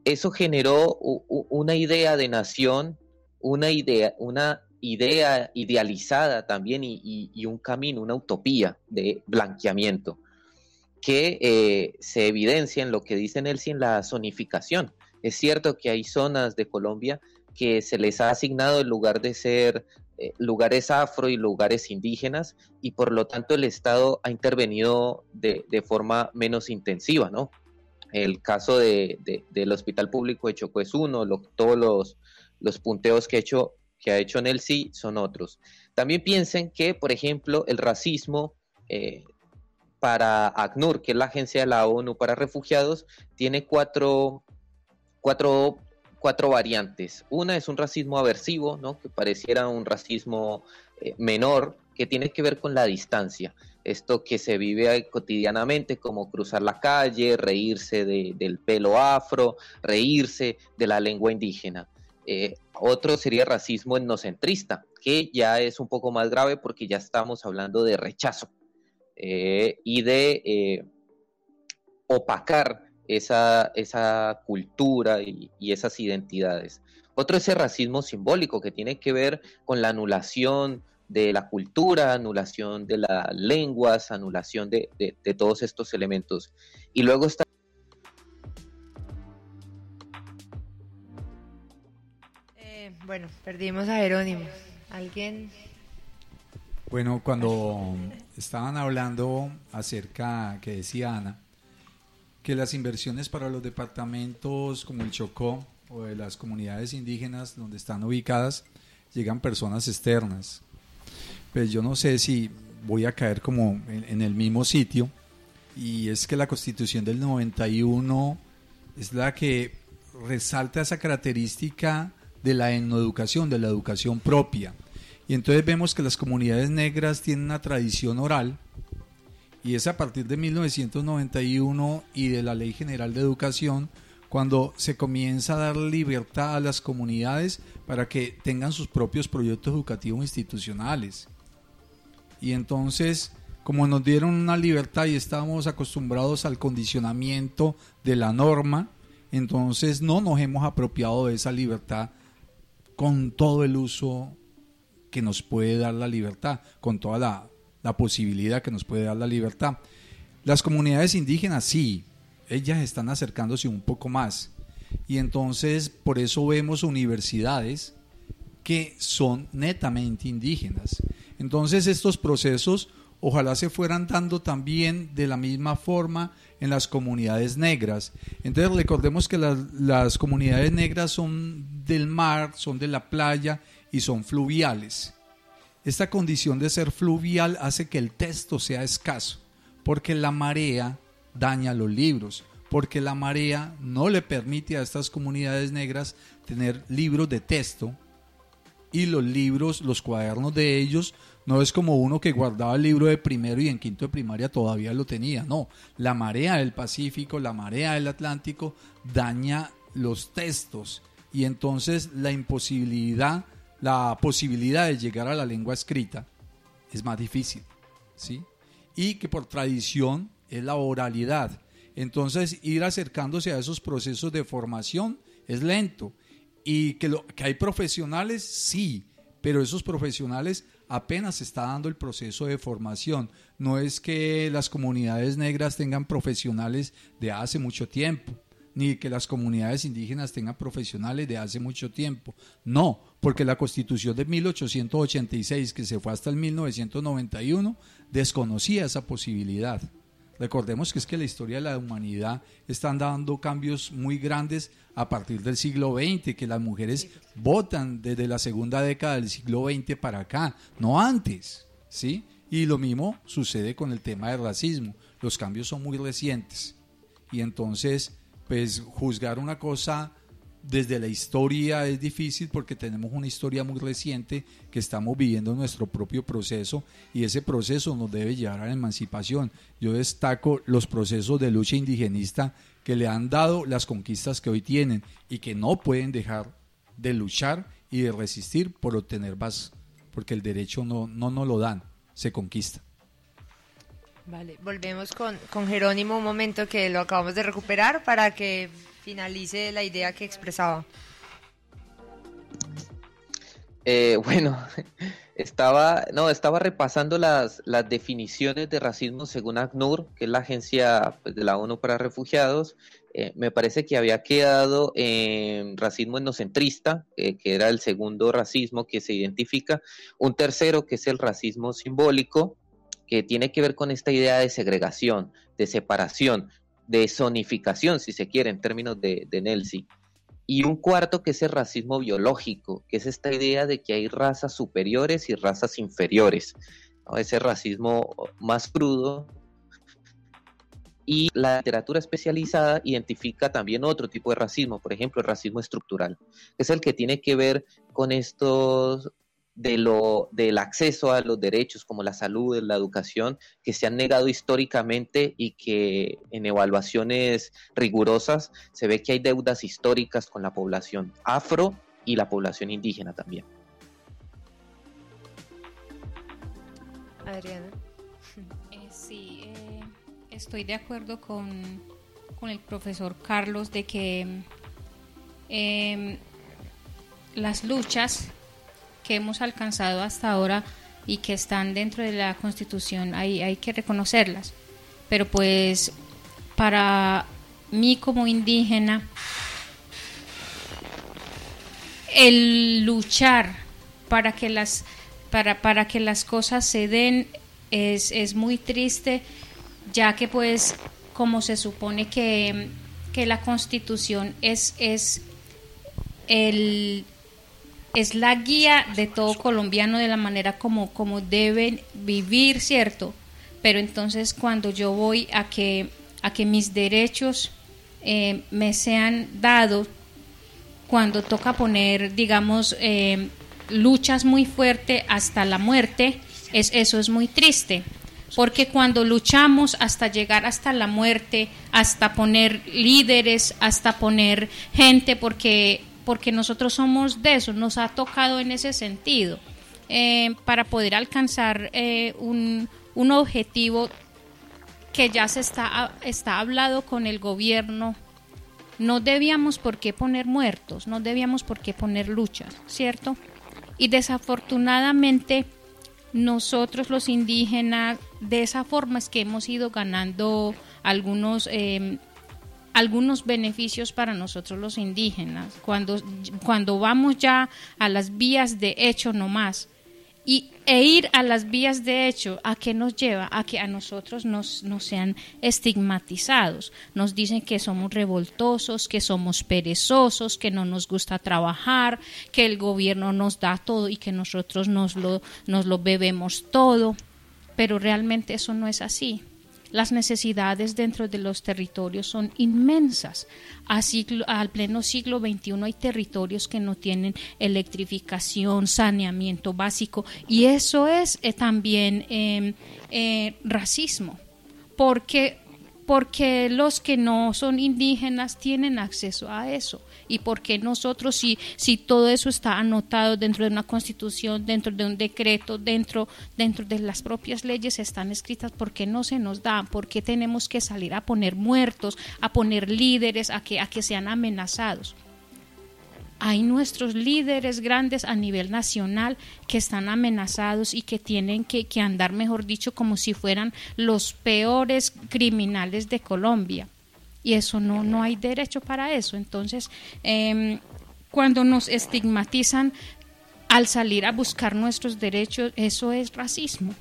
Eso generó una idea de nación, una idea, una idea idealizada también y, un camino, una utopía de blanqueamiento que eh, se evidencia en lo que dice Nelson en la zonificación. Es cierto que hay zonas de Colombia que se les ha asignado el lugar de ser eh, lugares afro y lugares indígenas y por lo tanto el Estado ha intervenido de, forma menos intensiva, ¿no? El caso de, del Hospital Público de Chocó es uno, todos los, los, punteos que ha hecho que ha hecho Nelsi son otros. También piensen que, por ejemplo, el racismo eh, para ACNUR, que es la agencia de la ONU para refugiados, tiene cuatro, cuatro cuatro variantes. Una es un racismo aversivo, ¿no? que pareciera un racismo eh, menor, que tiene que ver con la distancia. Esto que se vive cotidianamente, como cruzar la calle, reírse del pelo afro, reírse de la lengua indígena. Eh, otro sería racismo etnocentrista, que ya es un poco más grave porque ya estamos hablando de rechazo eh, y de opacar esa, esa cultura y, esas identidades. Otro es el racismo simbólico, que tiene que ver con la anulación de la cultura, anulación de las lenguas, anulación de, todos estos elementos. Y luego está... Eh, bueno, perdimos a Jerónimo. ¿Alguien? Bueno, cuando estaban hablando acerca, que decía Ana, que las inversiones para los departamentos como el Chocó o de las comunidades indígenas donde están ubicadas llegan personas externas. Pues yo no sé si voy a caer como en, el mismo sitio y es que la constitución del 91 es la que resalta esa característica de la etnoeducación, de la educación propia. Y entonces vemos que las comunidades negras tienen una tradición oral y es a partir de 1991 y de la Ley General de Educación cuando se comienza a dar libertad a las comunidades para que tengan sus propios proyectos educativos institucionales. Y entonces, como nos dieron una libertad y estábamos acostumbrados al condicionamiento de la norma, entonces no nos hemos apropiado de esa libertad con todo el uso que nos puede dar la libertad, con toda la la posibilidad que nos puede dar la libertad. Las comunidades indígenas sí, ellas están acercándose un poco más. Y entonces por eso vemos universidades que son netamente indígenas. Entonces estos procesos ojalá se fueran dando también de la misma forma en las comunidades negras. Entonces recordemos que las, las comunidades negras son del mar, son de la playa y son fluviales. Esta condición de ser fluvial hace que el texto sea escaso, porque la marea daña los libros, porque la marea no le permite a estas comunidades negras tener libros de texto y los libros, los cuadernos de ellos, no es como uno que guardaba el libro de primero y en quinto de primaria todavía lo tenía, no, la marea del Pacífico, la marea del Atlántico daña los textos y entonces la imposibilidad, la posibilidad de llegar a la lengua escrita es más difícil, ¿sí? Y que por tradición es la oralidad. Entonces ir acercándose a esos procesos de formación es lento y que, hay profesionales, sí, pero esos profesionales apenas está dando el proceso de formación. No es que las comunidades negras tengan profesionales de hace mucho tiempo, ni que las comunidades indígenas tengan profesionales de hace mucho tiempo. No, porque la constitución de 1886, que se fue hasta el 1991, desconocía esa posibilidad. Recordemos que es que la historia de la humanidad están dando cambios muy grandes a partir del siglo XX, que las mujeres votan desde la segunda década del siglo XX para acá, no antes, ¿sí? Y lo mismo sucede con el tema del racismo. Los cambios son muy recientes. Y entonces, pues juzgar una cosa desde la historia es difícil porque tenemos una historia muy reciente que estamos viviendo nuestro propio proceso y ese proceso nos debe llevar a la emancipación. Yo destaco los procesos de lucha indigenista que le han dado las conquistas que hoy tienen y que no pueden dejar de luchar y de resistir por obtener más, porque el derecho no, no nos lo dan, se conquista. Vale, volvemos con, con Jerónimo un momento que lo acabamos de recuperar para que finalice la idea que expresaba. Eh, [LAUGHS] bueno, estaba, no, estaba repasando las, las definiciones de racismo según ACNUR, que es la agencia pues, de la ONU para refugiados. Eh, me parece que había quedado en racismo etnocentrista, eh, que era el segundo racismo que se identifica. Un tercero, que es el racismo simbólico, que tiene que ver con esta idea de segregación, de separación, de zonificación, si se quiere, en términos de, de Nelson. Y un cuarto que es el racismo biológico, que es esta idea de que hay razas superiores y razas inferiores. Ese racismo más crudo. Y la literatura especializada identifica también otro tipo de racismo, por ejemplo, el racismo estructural, que es el que tiene que ver con estos de lo, del acceso a los derechos como la salud, la educación, que se han negado históricamente y que en evaluaciones rigurosas se ve que hay deudas históricas con la población afro y la población indígena también. Adriana. Eh, sí, eh, estoy de acuerdo con, con, el profesor Carlos de que eh, las luchas que hemos alcanzado hasta ahora y que están dentro de la Constitución, hay, hay que reconocerlas. Pero pues para mí como indígena, el luchar para que las, para, para que las cosas se den es, es muy triste, ya que pues como se supone que, que la constitución es, es el, es la guía de todo colombiano de la manera como, como deben vivir, ¿cierto? Pero entonces cuando yo voy a que, a que mis derechos eh, me sean dados, cuando toca poner, digamos, eh, luchas muy fuertes hasta la muerte, es, eso es muy triste. Porque cuando luchamos hasta llegar hasta la muerte, hasta poner líderes, hasta poner gente, porque porque nosotros somos de eso, nos ha tocado en ese sentido, eh, para poder alcanzar eh, un, un, objetivo que ya se está, está hablado con el gobierno. No debíamos por qué poner muertos, no debíamos por qué poner luchas, ¿cierto? Y desafortunadamente nosotros los indígenas, de esa forma es que hemos ido ganando algunos eh, algunos beneficios para nosotros los indígenas. Cuando, cuando vamos ya a las vías de hecho nomás, y, e ir a las vías de hecho, ¿a qué nos lleva? A que a nosotros nos, nos sean estigmatizados. Nos dicen que somos revoltosos, que somos perezosos, que no nos gusta trabajar, que el gobierno nos da todo y que nosotros nos lo, nos lo bebemos todo. Pero realmente eso no es así las necesidades dentro de los territorios son inmensas. al pleno siglo XXI hay territorios que no tienen electrificación, saneamiento básico y eso es eh, también em, eh, racismo, porque porque los que no son indígenas tienen acceso a eso y porque nosotros si si todo eso está anotado dentro de una constitución dentro de un decreto dentro dentro de las propias leyes están escritas porque no se nos dan porque tenemos que salir a poner muertos a poner líderes a que a que sean amenazados hay nuestros líderes grandes a nivel nacional que están amenazados y que tienen que, andar, mejor dicho, como si fueran los peores criminales de Colombia. Y eso no, no hay derecho para eso. Entonces, em, cuando nos estigmatizan al salir a buscar nuestros derechos, eso es racismo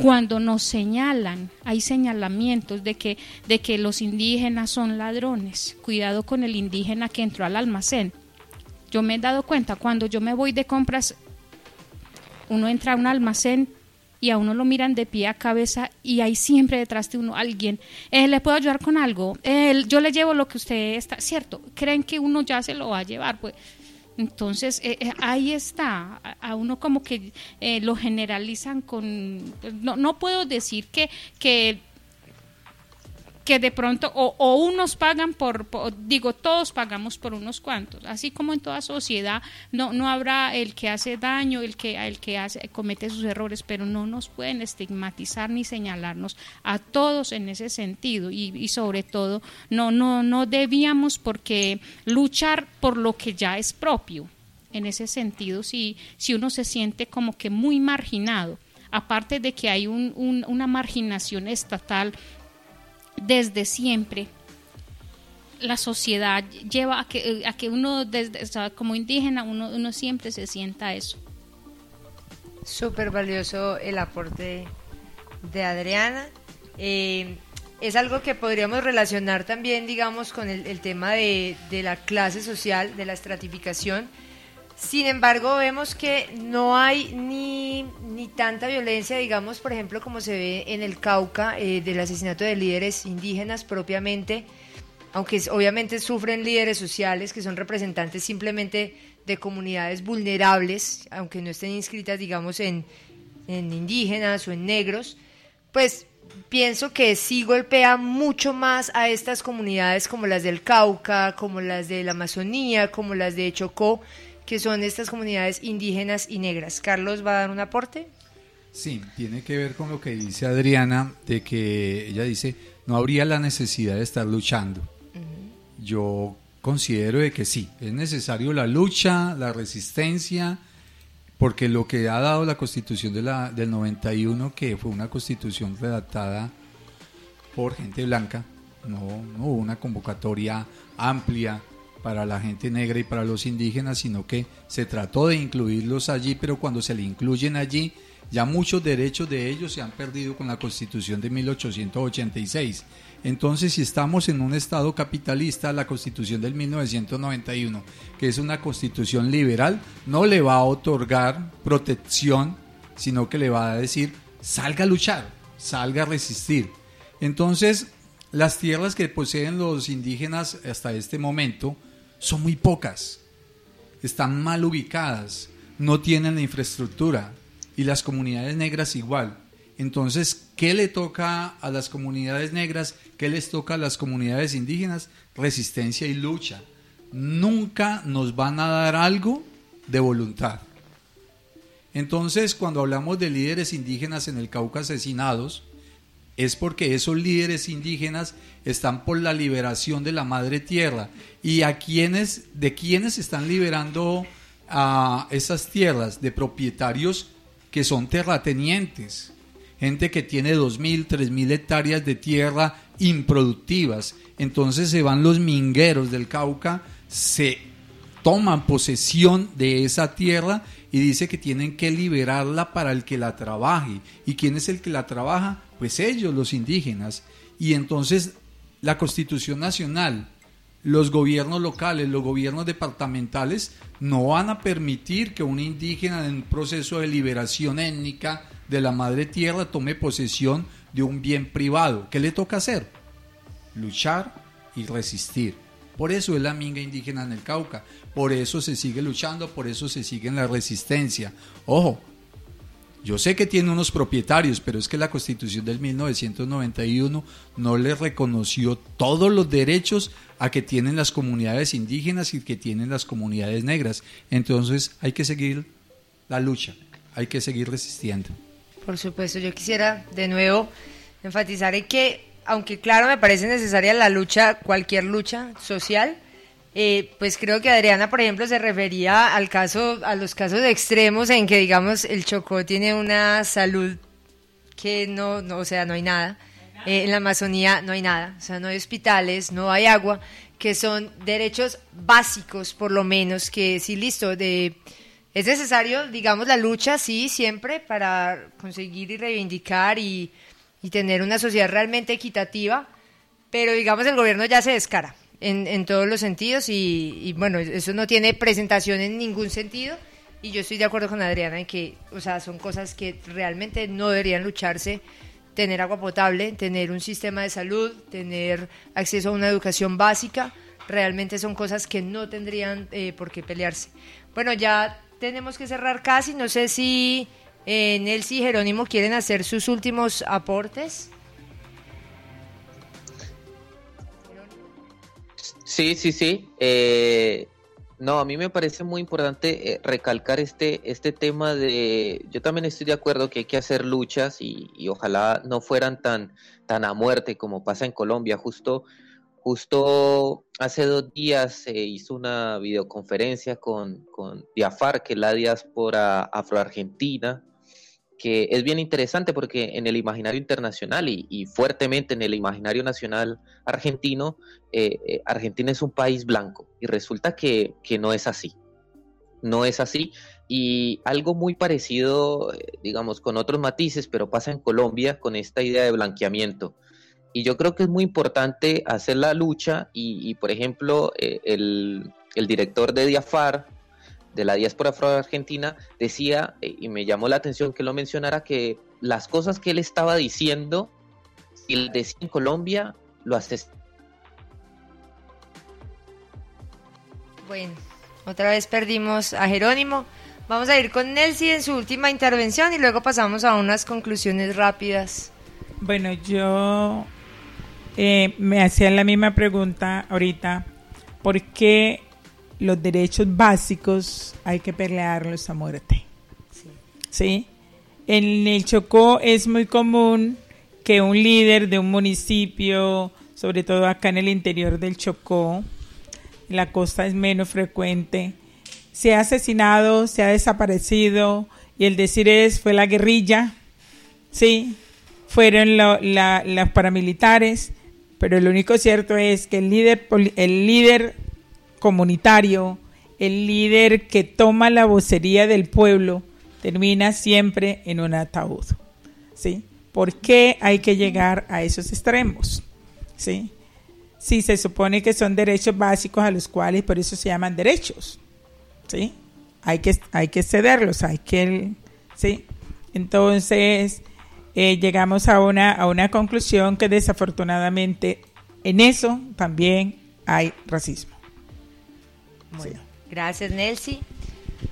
cuando nos señalan, hay señalamientos de que, de que los indígenas son ladrones. Cuidado con el indígena que entró al almacén. Yo me he dado cuenta, cuando yo me voy de compras, uno entra a un almacén y a uno lo miran de pie a cabeza y hay siempre detrás de uno alguien. Eh, ¿Le puedo ayudar con algo? Eh, yo le llevo lo que usted está, ¿cierto? ¿Creen que uno ya se lo va a llevar? Pues entonces, eh, ahí está, a, uno como que lo generalizan con, no, no puedo decir que, que que de pronto o, unos pagan por, digo, todos pagamos por unos cuantos, así como en toda sociedad no, no habrá el que hace daño, el que, el que hace, comete sus errores, pero no nos pueden estigmatizar ni señalarnos a todos en ese sentido y, y sobre todo no, no, no debíamos porque luchar por lo que ya es propio. En ese sentido, si, si uno se siente como que muy marginado, aparte de que hay un, una marginación estatal desde siempre la sociedad lleva a que, a que uno, desde, como indígena, uno, uno siempre se sienta eso. Súper valioso el aporte de Adriana. Eh, es algo que podríamos relacionar también, digamos, con el, el tema de, de, la clase social, de la estratificación sin embargo, vemos que no hay ni, ni tanta violencia, digamos, por ejemplo, como se ve en el Cauca, eh, del asesinato de líderes indígenas propiamente, aunque obviamente sufren líderes sociales que son representantes simplemente de comunidades vulnerables, aunque no estén inscritas, digamos, en, en indígenas o en negros, pues pienso que sí golpea mucho más a estas comunidades como las del Cauca, como las de la Amazonía, como las de Chocó, que son estas comunidades indígenas y negras. Carlos va a dar un aporte. Sí, tiene que ver con lo que dice Adriana, de que ella dice, no habría la necesidad de estar luchando. Yo considero de que sí, es necesario la lucha, la resistencia, porque lo que ha dado la constitución de la, del 91, que fue una constitución redactada por gente blanca, no, no hubo una convocatoria amplia para la gente negra y para los indígenas, sino que se trató de incluirlos allí, pero cuando se le incluyen allí, ya muchos derechos de ellos se han perdido con la Constitución de 1886. Entonces, si estamos en un Estado capitalista, la Constitución del 1991, que es una Constitución liberal, no le va a otorgar protección, sino que le va a decir, salga a luchar, salga a resistir. Entonces, las tierras que poseen los indígenas hasta este momento, son muy pocas, están mal ubicadas, no tienen la infraestructura y las comunidades negras igual. Entonces, ¿qué le toca a las comunidades negras? ¿Qué les toca a las comunidades indígenas? Resistencia y lucha. Nunca nos van a dar algo de voluntad. Entonces, cuando hablamos de líderes indígenas en el Cauca asesinados, es porque esos líderes indígenas están por la liberación de la madre tierra. ¿Y a quiénes, de quiénes están liberando a esas tierras? De propietarios que son terratenientes, gente que tiene dos mil, tres mil hectáreas de tierra improductivas. Entonces se van los mingueros del Cauca, se toman posesión de esa tierra y dice que tienen que liberarla para el que la trabaje. ¿Y quién es el que la trabaja? Pues ellos, los indígenas. Y entonces la Constitución Nacional, los gobiernos locales, los gobiernos departamentales no van a permitir que un indígena en un proceso de liberación étnica de la madre tierra tome posesión de un bien privado. ¿Qué le toca hacer? Luchar y resistir. Por eso es la minga indígena en el Cauca. Por eso se sigue luchando, por eso se sigue en la resistencia. Ojo, yo sé que tiene unos propietarios, pero es que la constitución del 1991 no le reconoció todos los derechos a que tienen las comunidades indígenas y que tienen las comunidades negras. Entonces hay que seguir la lucha, hay que seguir resistiendo. Por supuesto, yo quisiera de nuevo enfatizar en que aunque claro me parece necesaria la lucha, cualquier lucha social, eh, pues creo que Adriana, por ejemplo, se refería al caso, a los casos extremos en que, digamos, el Chocó tiene una salud que no, no o sea, no hay nada. Eh, en la Amazonía no hay nada, o sea, no hay hospitales, no hay agua, que son derechos básicos, por lo menos, que sí, listo, de, es necesario, digamos, la lucha, sí, siempre, para conseguir y reivindicar y y tener una sociedad realmente equitativa, pero digamos el gobierno ya se descara en, en todos los sentidos y, bueno, eso no tiene presentación en ningún sentido y yo estoy de acuerdo con Adriana en que, o sea, son cosas que realmente no deberían lucharse, tener agua potable, tener un sistema de salud, tener acceso a una educación básica, realmente son cosas que no tendrían eh, por qué pelearse. Bueno, ya tenemos que cerrar casi, no sé si eh, Nelsi y Jerónimo quieren hacer sus últimos aportes. Sí, sí, sí. Eh, no, a mí me parece muy importante eh, recalcar este, este tema de, yo también estoy de acuerdo que hay que hacer luchas y, ojalá no fueran tan, tan a muerte como pasa en Colombia. Justo, justo hace dos días se hizo una videoconferencia con, con Diafar, que es la diáspora afroargentina, que es bien interesante porque en el imaginario internacional y, fuertemente en el imaginario nacional argentino, eh, eh, Argentina es un país blanco y resulta que, no es así. No es así. Y algo muy parecido, eh, digamos, con otros matices, pero pasa en Colombia con esta idea de blanqueamiento. Y yo creo que es muy importante hacer la lucha y, por ejemplo, el, el director de Diafar, de la diáspora afro-argentina decía, eh, y me llamó la atención que lo mencionara, que las cosas que él estaba diciendo, si él decía en Colombia, lo hace. Bueno, otra vez perdimos a Jerónimo. Vamos a ir con Nelsi en su última intervención y luego pasamos a unas conclusiones rápidas. Bueno, yo eh, me hacía la misma pregunta ahorita. ¿Por qué los derechos básicos hay que pelearlos a muerte. Sí. En el Chocó es muy común que un líder de un municipio, sobre todo acá en el interior del Chocó, la costa es menos frecuente, se ha asesinado, se ha desaparecido, y el decir es, fue la guerrilla, sí, fueron los paramilitares, pero lo único cierto es que el líder, el líder comunitario, el líder que toma la vocería del pueblo, termina siempre en un ataúd. ¿Sí? ¿Por qué hay que llegar a esos extremos? ¿Sí? Si se supone que son derechos básicos a los cuales por eso se llaman derechos. ¿Sí? Hay que, hay que cederlos, hay que... ¿Sí? Entonces, eh, llegamos a una, a una conclusión que desafortunadamente en eso también hay racismo. Bueno, gracias Nelsi.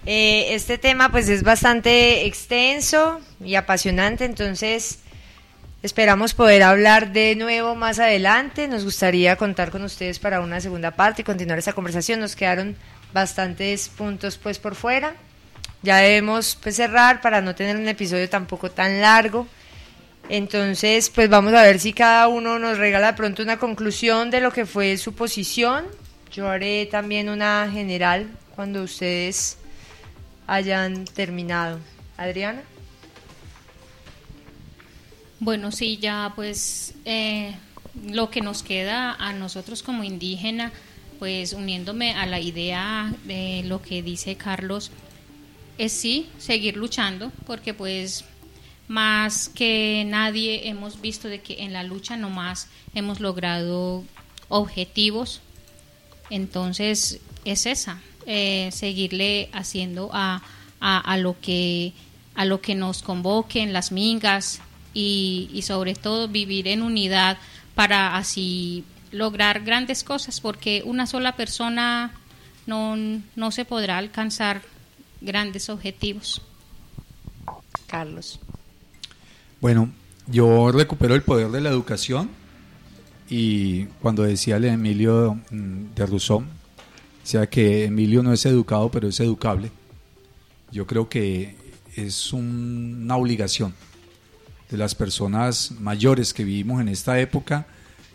Eh, este tema pues es bastante extenso y apasionante, entonces esperamos poder hablar de nuevo más adelante. Nos gustaría contar con ustedes para una segunda parte y continuar esta conversación. Nos quedaron bastantes puntos pues por fuera. Ya debemos pues, cerrar para no tener un episodio tampoco tan largo. Entonces, pues vamos a ver si cada uno nos regala pronto una conclusión de lo que fue su posición yo haré también una general cuando ustedes hayan terminado. Adriana. Bueno, sí, ya pues eh, lo que nos queda a nosotros como indígena pues uniéndome a la idea de lo que dice Carlos, es sí seguir luchando, porque pues más que nadie hemos visto de que en la lucha nomás hemos logrado objetivos. Entonces es esa, eh, seguirle haciendo a, a, lo que a lo que nos convoquen las mingas y, y sobre todo vivir en unidad para así lograr grandes cosas, porque una sola persona no, no se podrá alcanzar grandes objetivos. Carlos. Bueno, yo recupero el poder de la educación y cuando decía el Emilio mm, de Rousseau, sea que Emilio no es educado, pero es educable, yo creo que es una obligación de las personas mayores que vivimos en esta época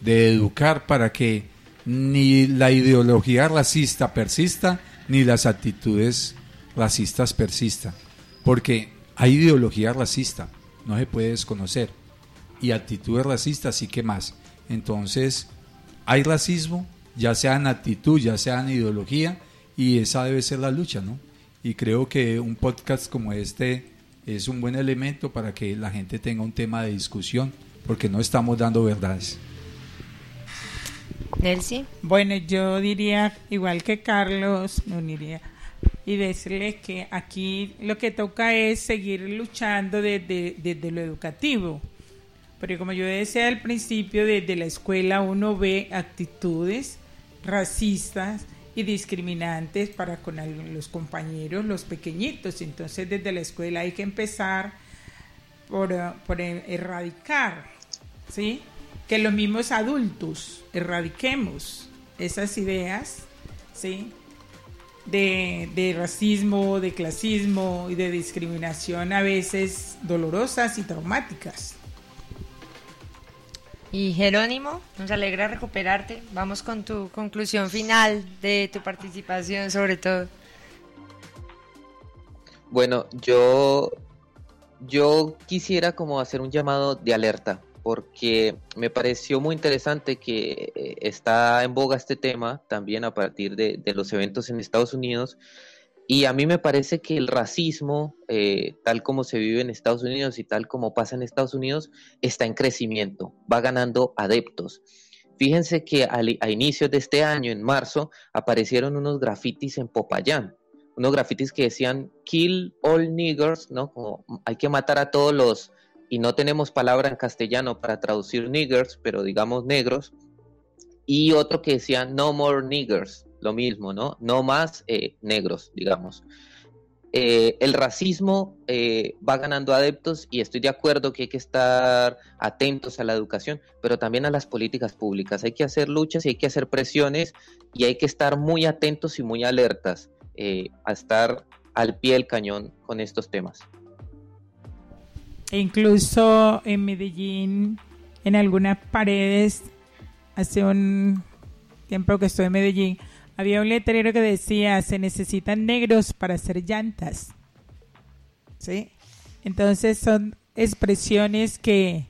de educar para que ni la ideología racista persista, ni las actitudes racistas persistan. Porque hay ideología racista, no se puede desconocer. Y actitudes racistas sí que más. Entonces, hay racismo, ya sea en actitud, ya sea en ideología, y esa debe ser la lucha, ¿no? Y creo que un podcast como este es un buen elemento para que la gente tenga un tema de discusión, porque no estamos dando verdades. Nelsi. Bueno, yo diría, igual que Carlos, me uniría y decirle que aquí lo que toca es seguir luchando desde, desde lo educativo. Porque como yo decía al principio, desde la escuela uno ve actitudes racistas y discriminantes para con los compañeros, los pequeñitos. Entonces desde la escuela hay que empezar por, por erradicar, ¿sí? Que los mismos adultos erradiquemos esas ideas, ¿sí? De, racismo, de clasismo y de discriminación a veces dolorosas y traumáticas. Y Jerónimo, nos alegra recuperarte. Vamos con tu conclusión final de tu participación sobre todo. Bueno, yo, yo quisiera como hacer un llamado de alerta porque me pareció muy interesante que eh, está en boga este tema también a partir de, los eventos en Estados Unidos. Y a mí me parece que el racismo, eh, tal como se vive en Estados Unidos y tal como pasa en Estados Unidos, está en crecimiento, va ganando adeptos. Fíjense que a inicios de este año, en marzo, aparecieron unos grafitis en Popayán, unos grafitis que decían kill all niggers, ¿no? Como hay que matar a todos los, y no tenemos palabra en castellano para traducir niggers, pero digamos negros, y otro que decía no more niggers, lo mismo, ¿no? No más eh, negros, digamos. Eh, el racismo eh, va ganando adeptos y estoy de acuerdo que hay que estar atentos a la educación, pero también a las políticas públicas. Hay que hacer luchas y hay que hacer presiones y hay que estar muy atentos y muy alertas a estar al pie del cañón con estos temas. E incluso en Medellín, en algunas paredes, hace un tiempo que estoy en Medellín, había un letrero que decía, se necesitan negros para hacer llantas. ¿Sí? Entonces son expresiones que,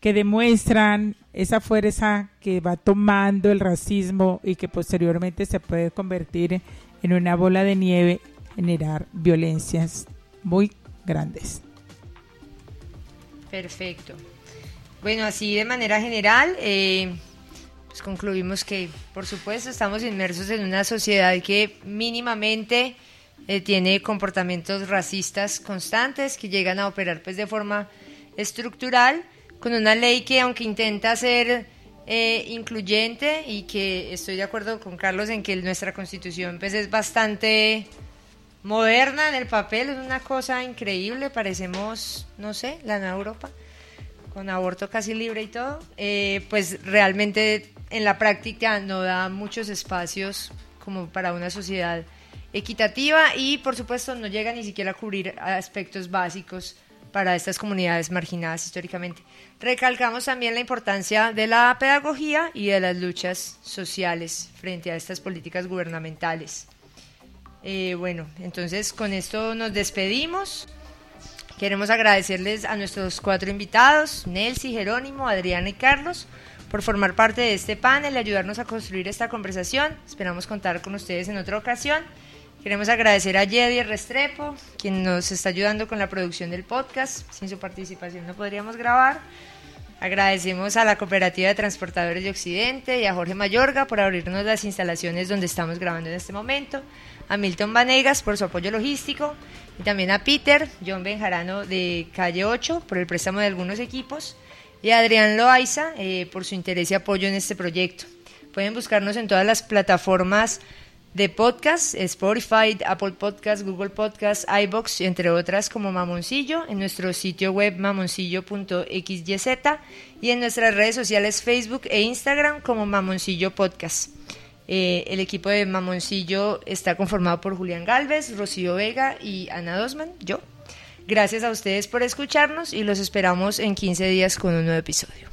que demuestran esa fuerza que va tomando el racismo y que posteriormente se puede convertir en una bola de nieve, generar violencias muy grandes. Perfecto. Bueno, así de manera general, eh, pues concluimos que, por supuesto, estamos inmersos en una sociedad que mínimamente eh, tiene comportamientos racistas constantes que llegan a operar pues de forma estructural con una ley que aunque intenta ser eh, incluyente y que estoy de acuerdo con Carlos en que nuestra constitución pues es bastante moderna en el papel, es una cosa increíble, parecemos, no sé, la Nueva Europa, con aborto casi libre y todo, eh, pues realmente en la práctica no da muchos espacios como para una sociedad equitativa y por supuesto no llega ni siquiera a cubrir aspectos básicos para estas comunidades marginadas históricamente. Recalcamos también la importancia de la pedagogía y de las luchas sociales frente a estas políticas gubernamentales. Eh, bueno, entonces con esto nos despedimos. Queremos agradecerles a nuestros cuatro invitados, Nelsi, Jerónimo, Adriana y Carlos, por formar parte de este panel y ayudarnos a construir esta conversación. Esperamos contar con ustedes en otra ocasión. Queremos agradecer a Yedi Restrepo, quien nos está ayudando con la producción del podcast. Sin su participación no podríamos grabar. Agradecemos a la Cooperativa de Transportadores de Occidente y a Jorge Mayorga por abrirnos las instalaciones donde estamos grabando en este momento, a Milton Vanegas por su apoyo logístico y también a Peter, John Benjarano de Calle 8 por el préstamo de algunos equipos y a Adrián Loaiza eh, por su interés y apoyo en este proyecto. Pueden buscarnos en todas las plataformas de podcast, Spotify, Apple Podcast, Google Podcast, iBox, entre otras como Mamoncillo, en nuestro sitio web mamoncillo.xyz y en nuestras redes sociales Facebook e Instagram como Mamoncillo Podcast. Eh, el equipo de Mamoncillo está conformado por Julián Galvez, Rocío Vega y Ana Dosman, yo. Gracias a ustedes por escucharnos y los esperamos en 15 días con un nuevo episodio.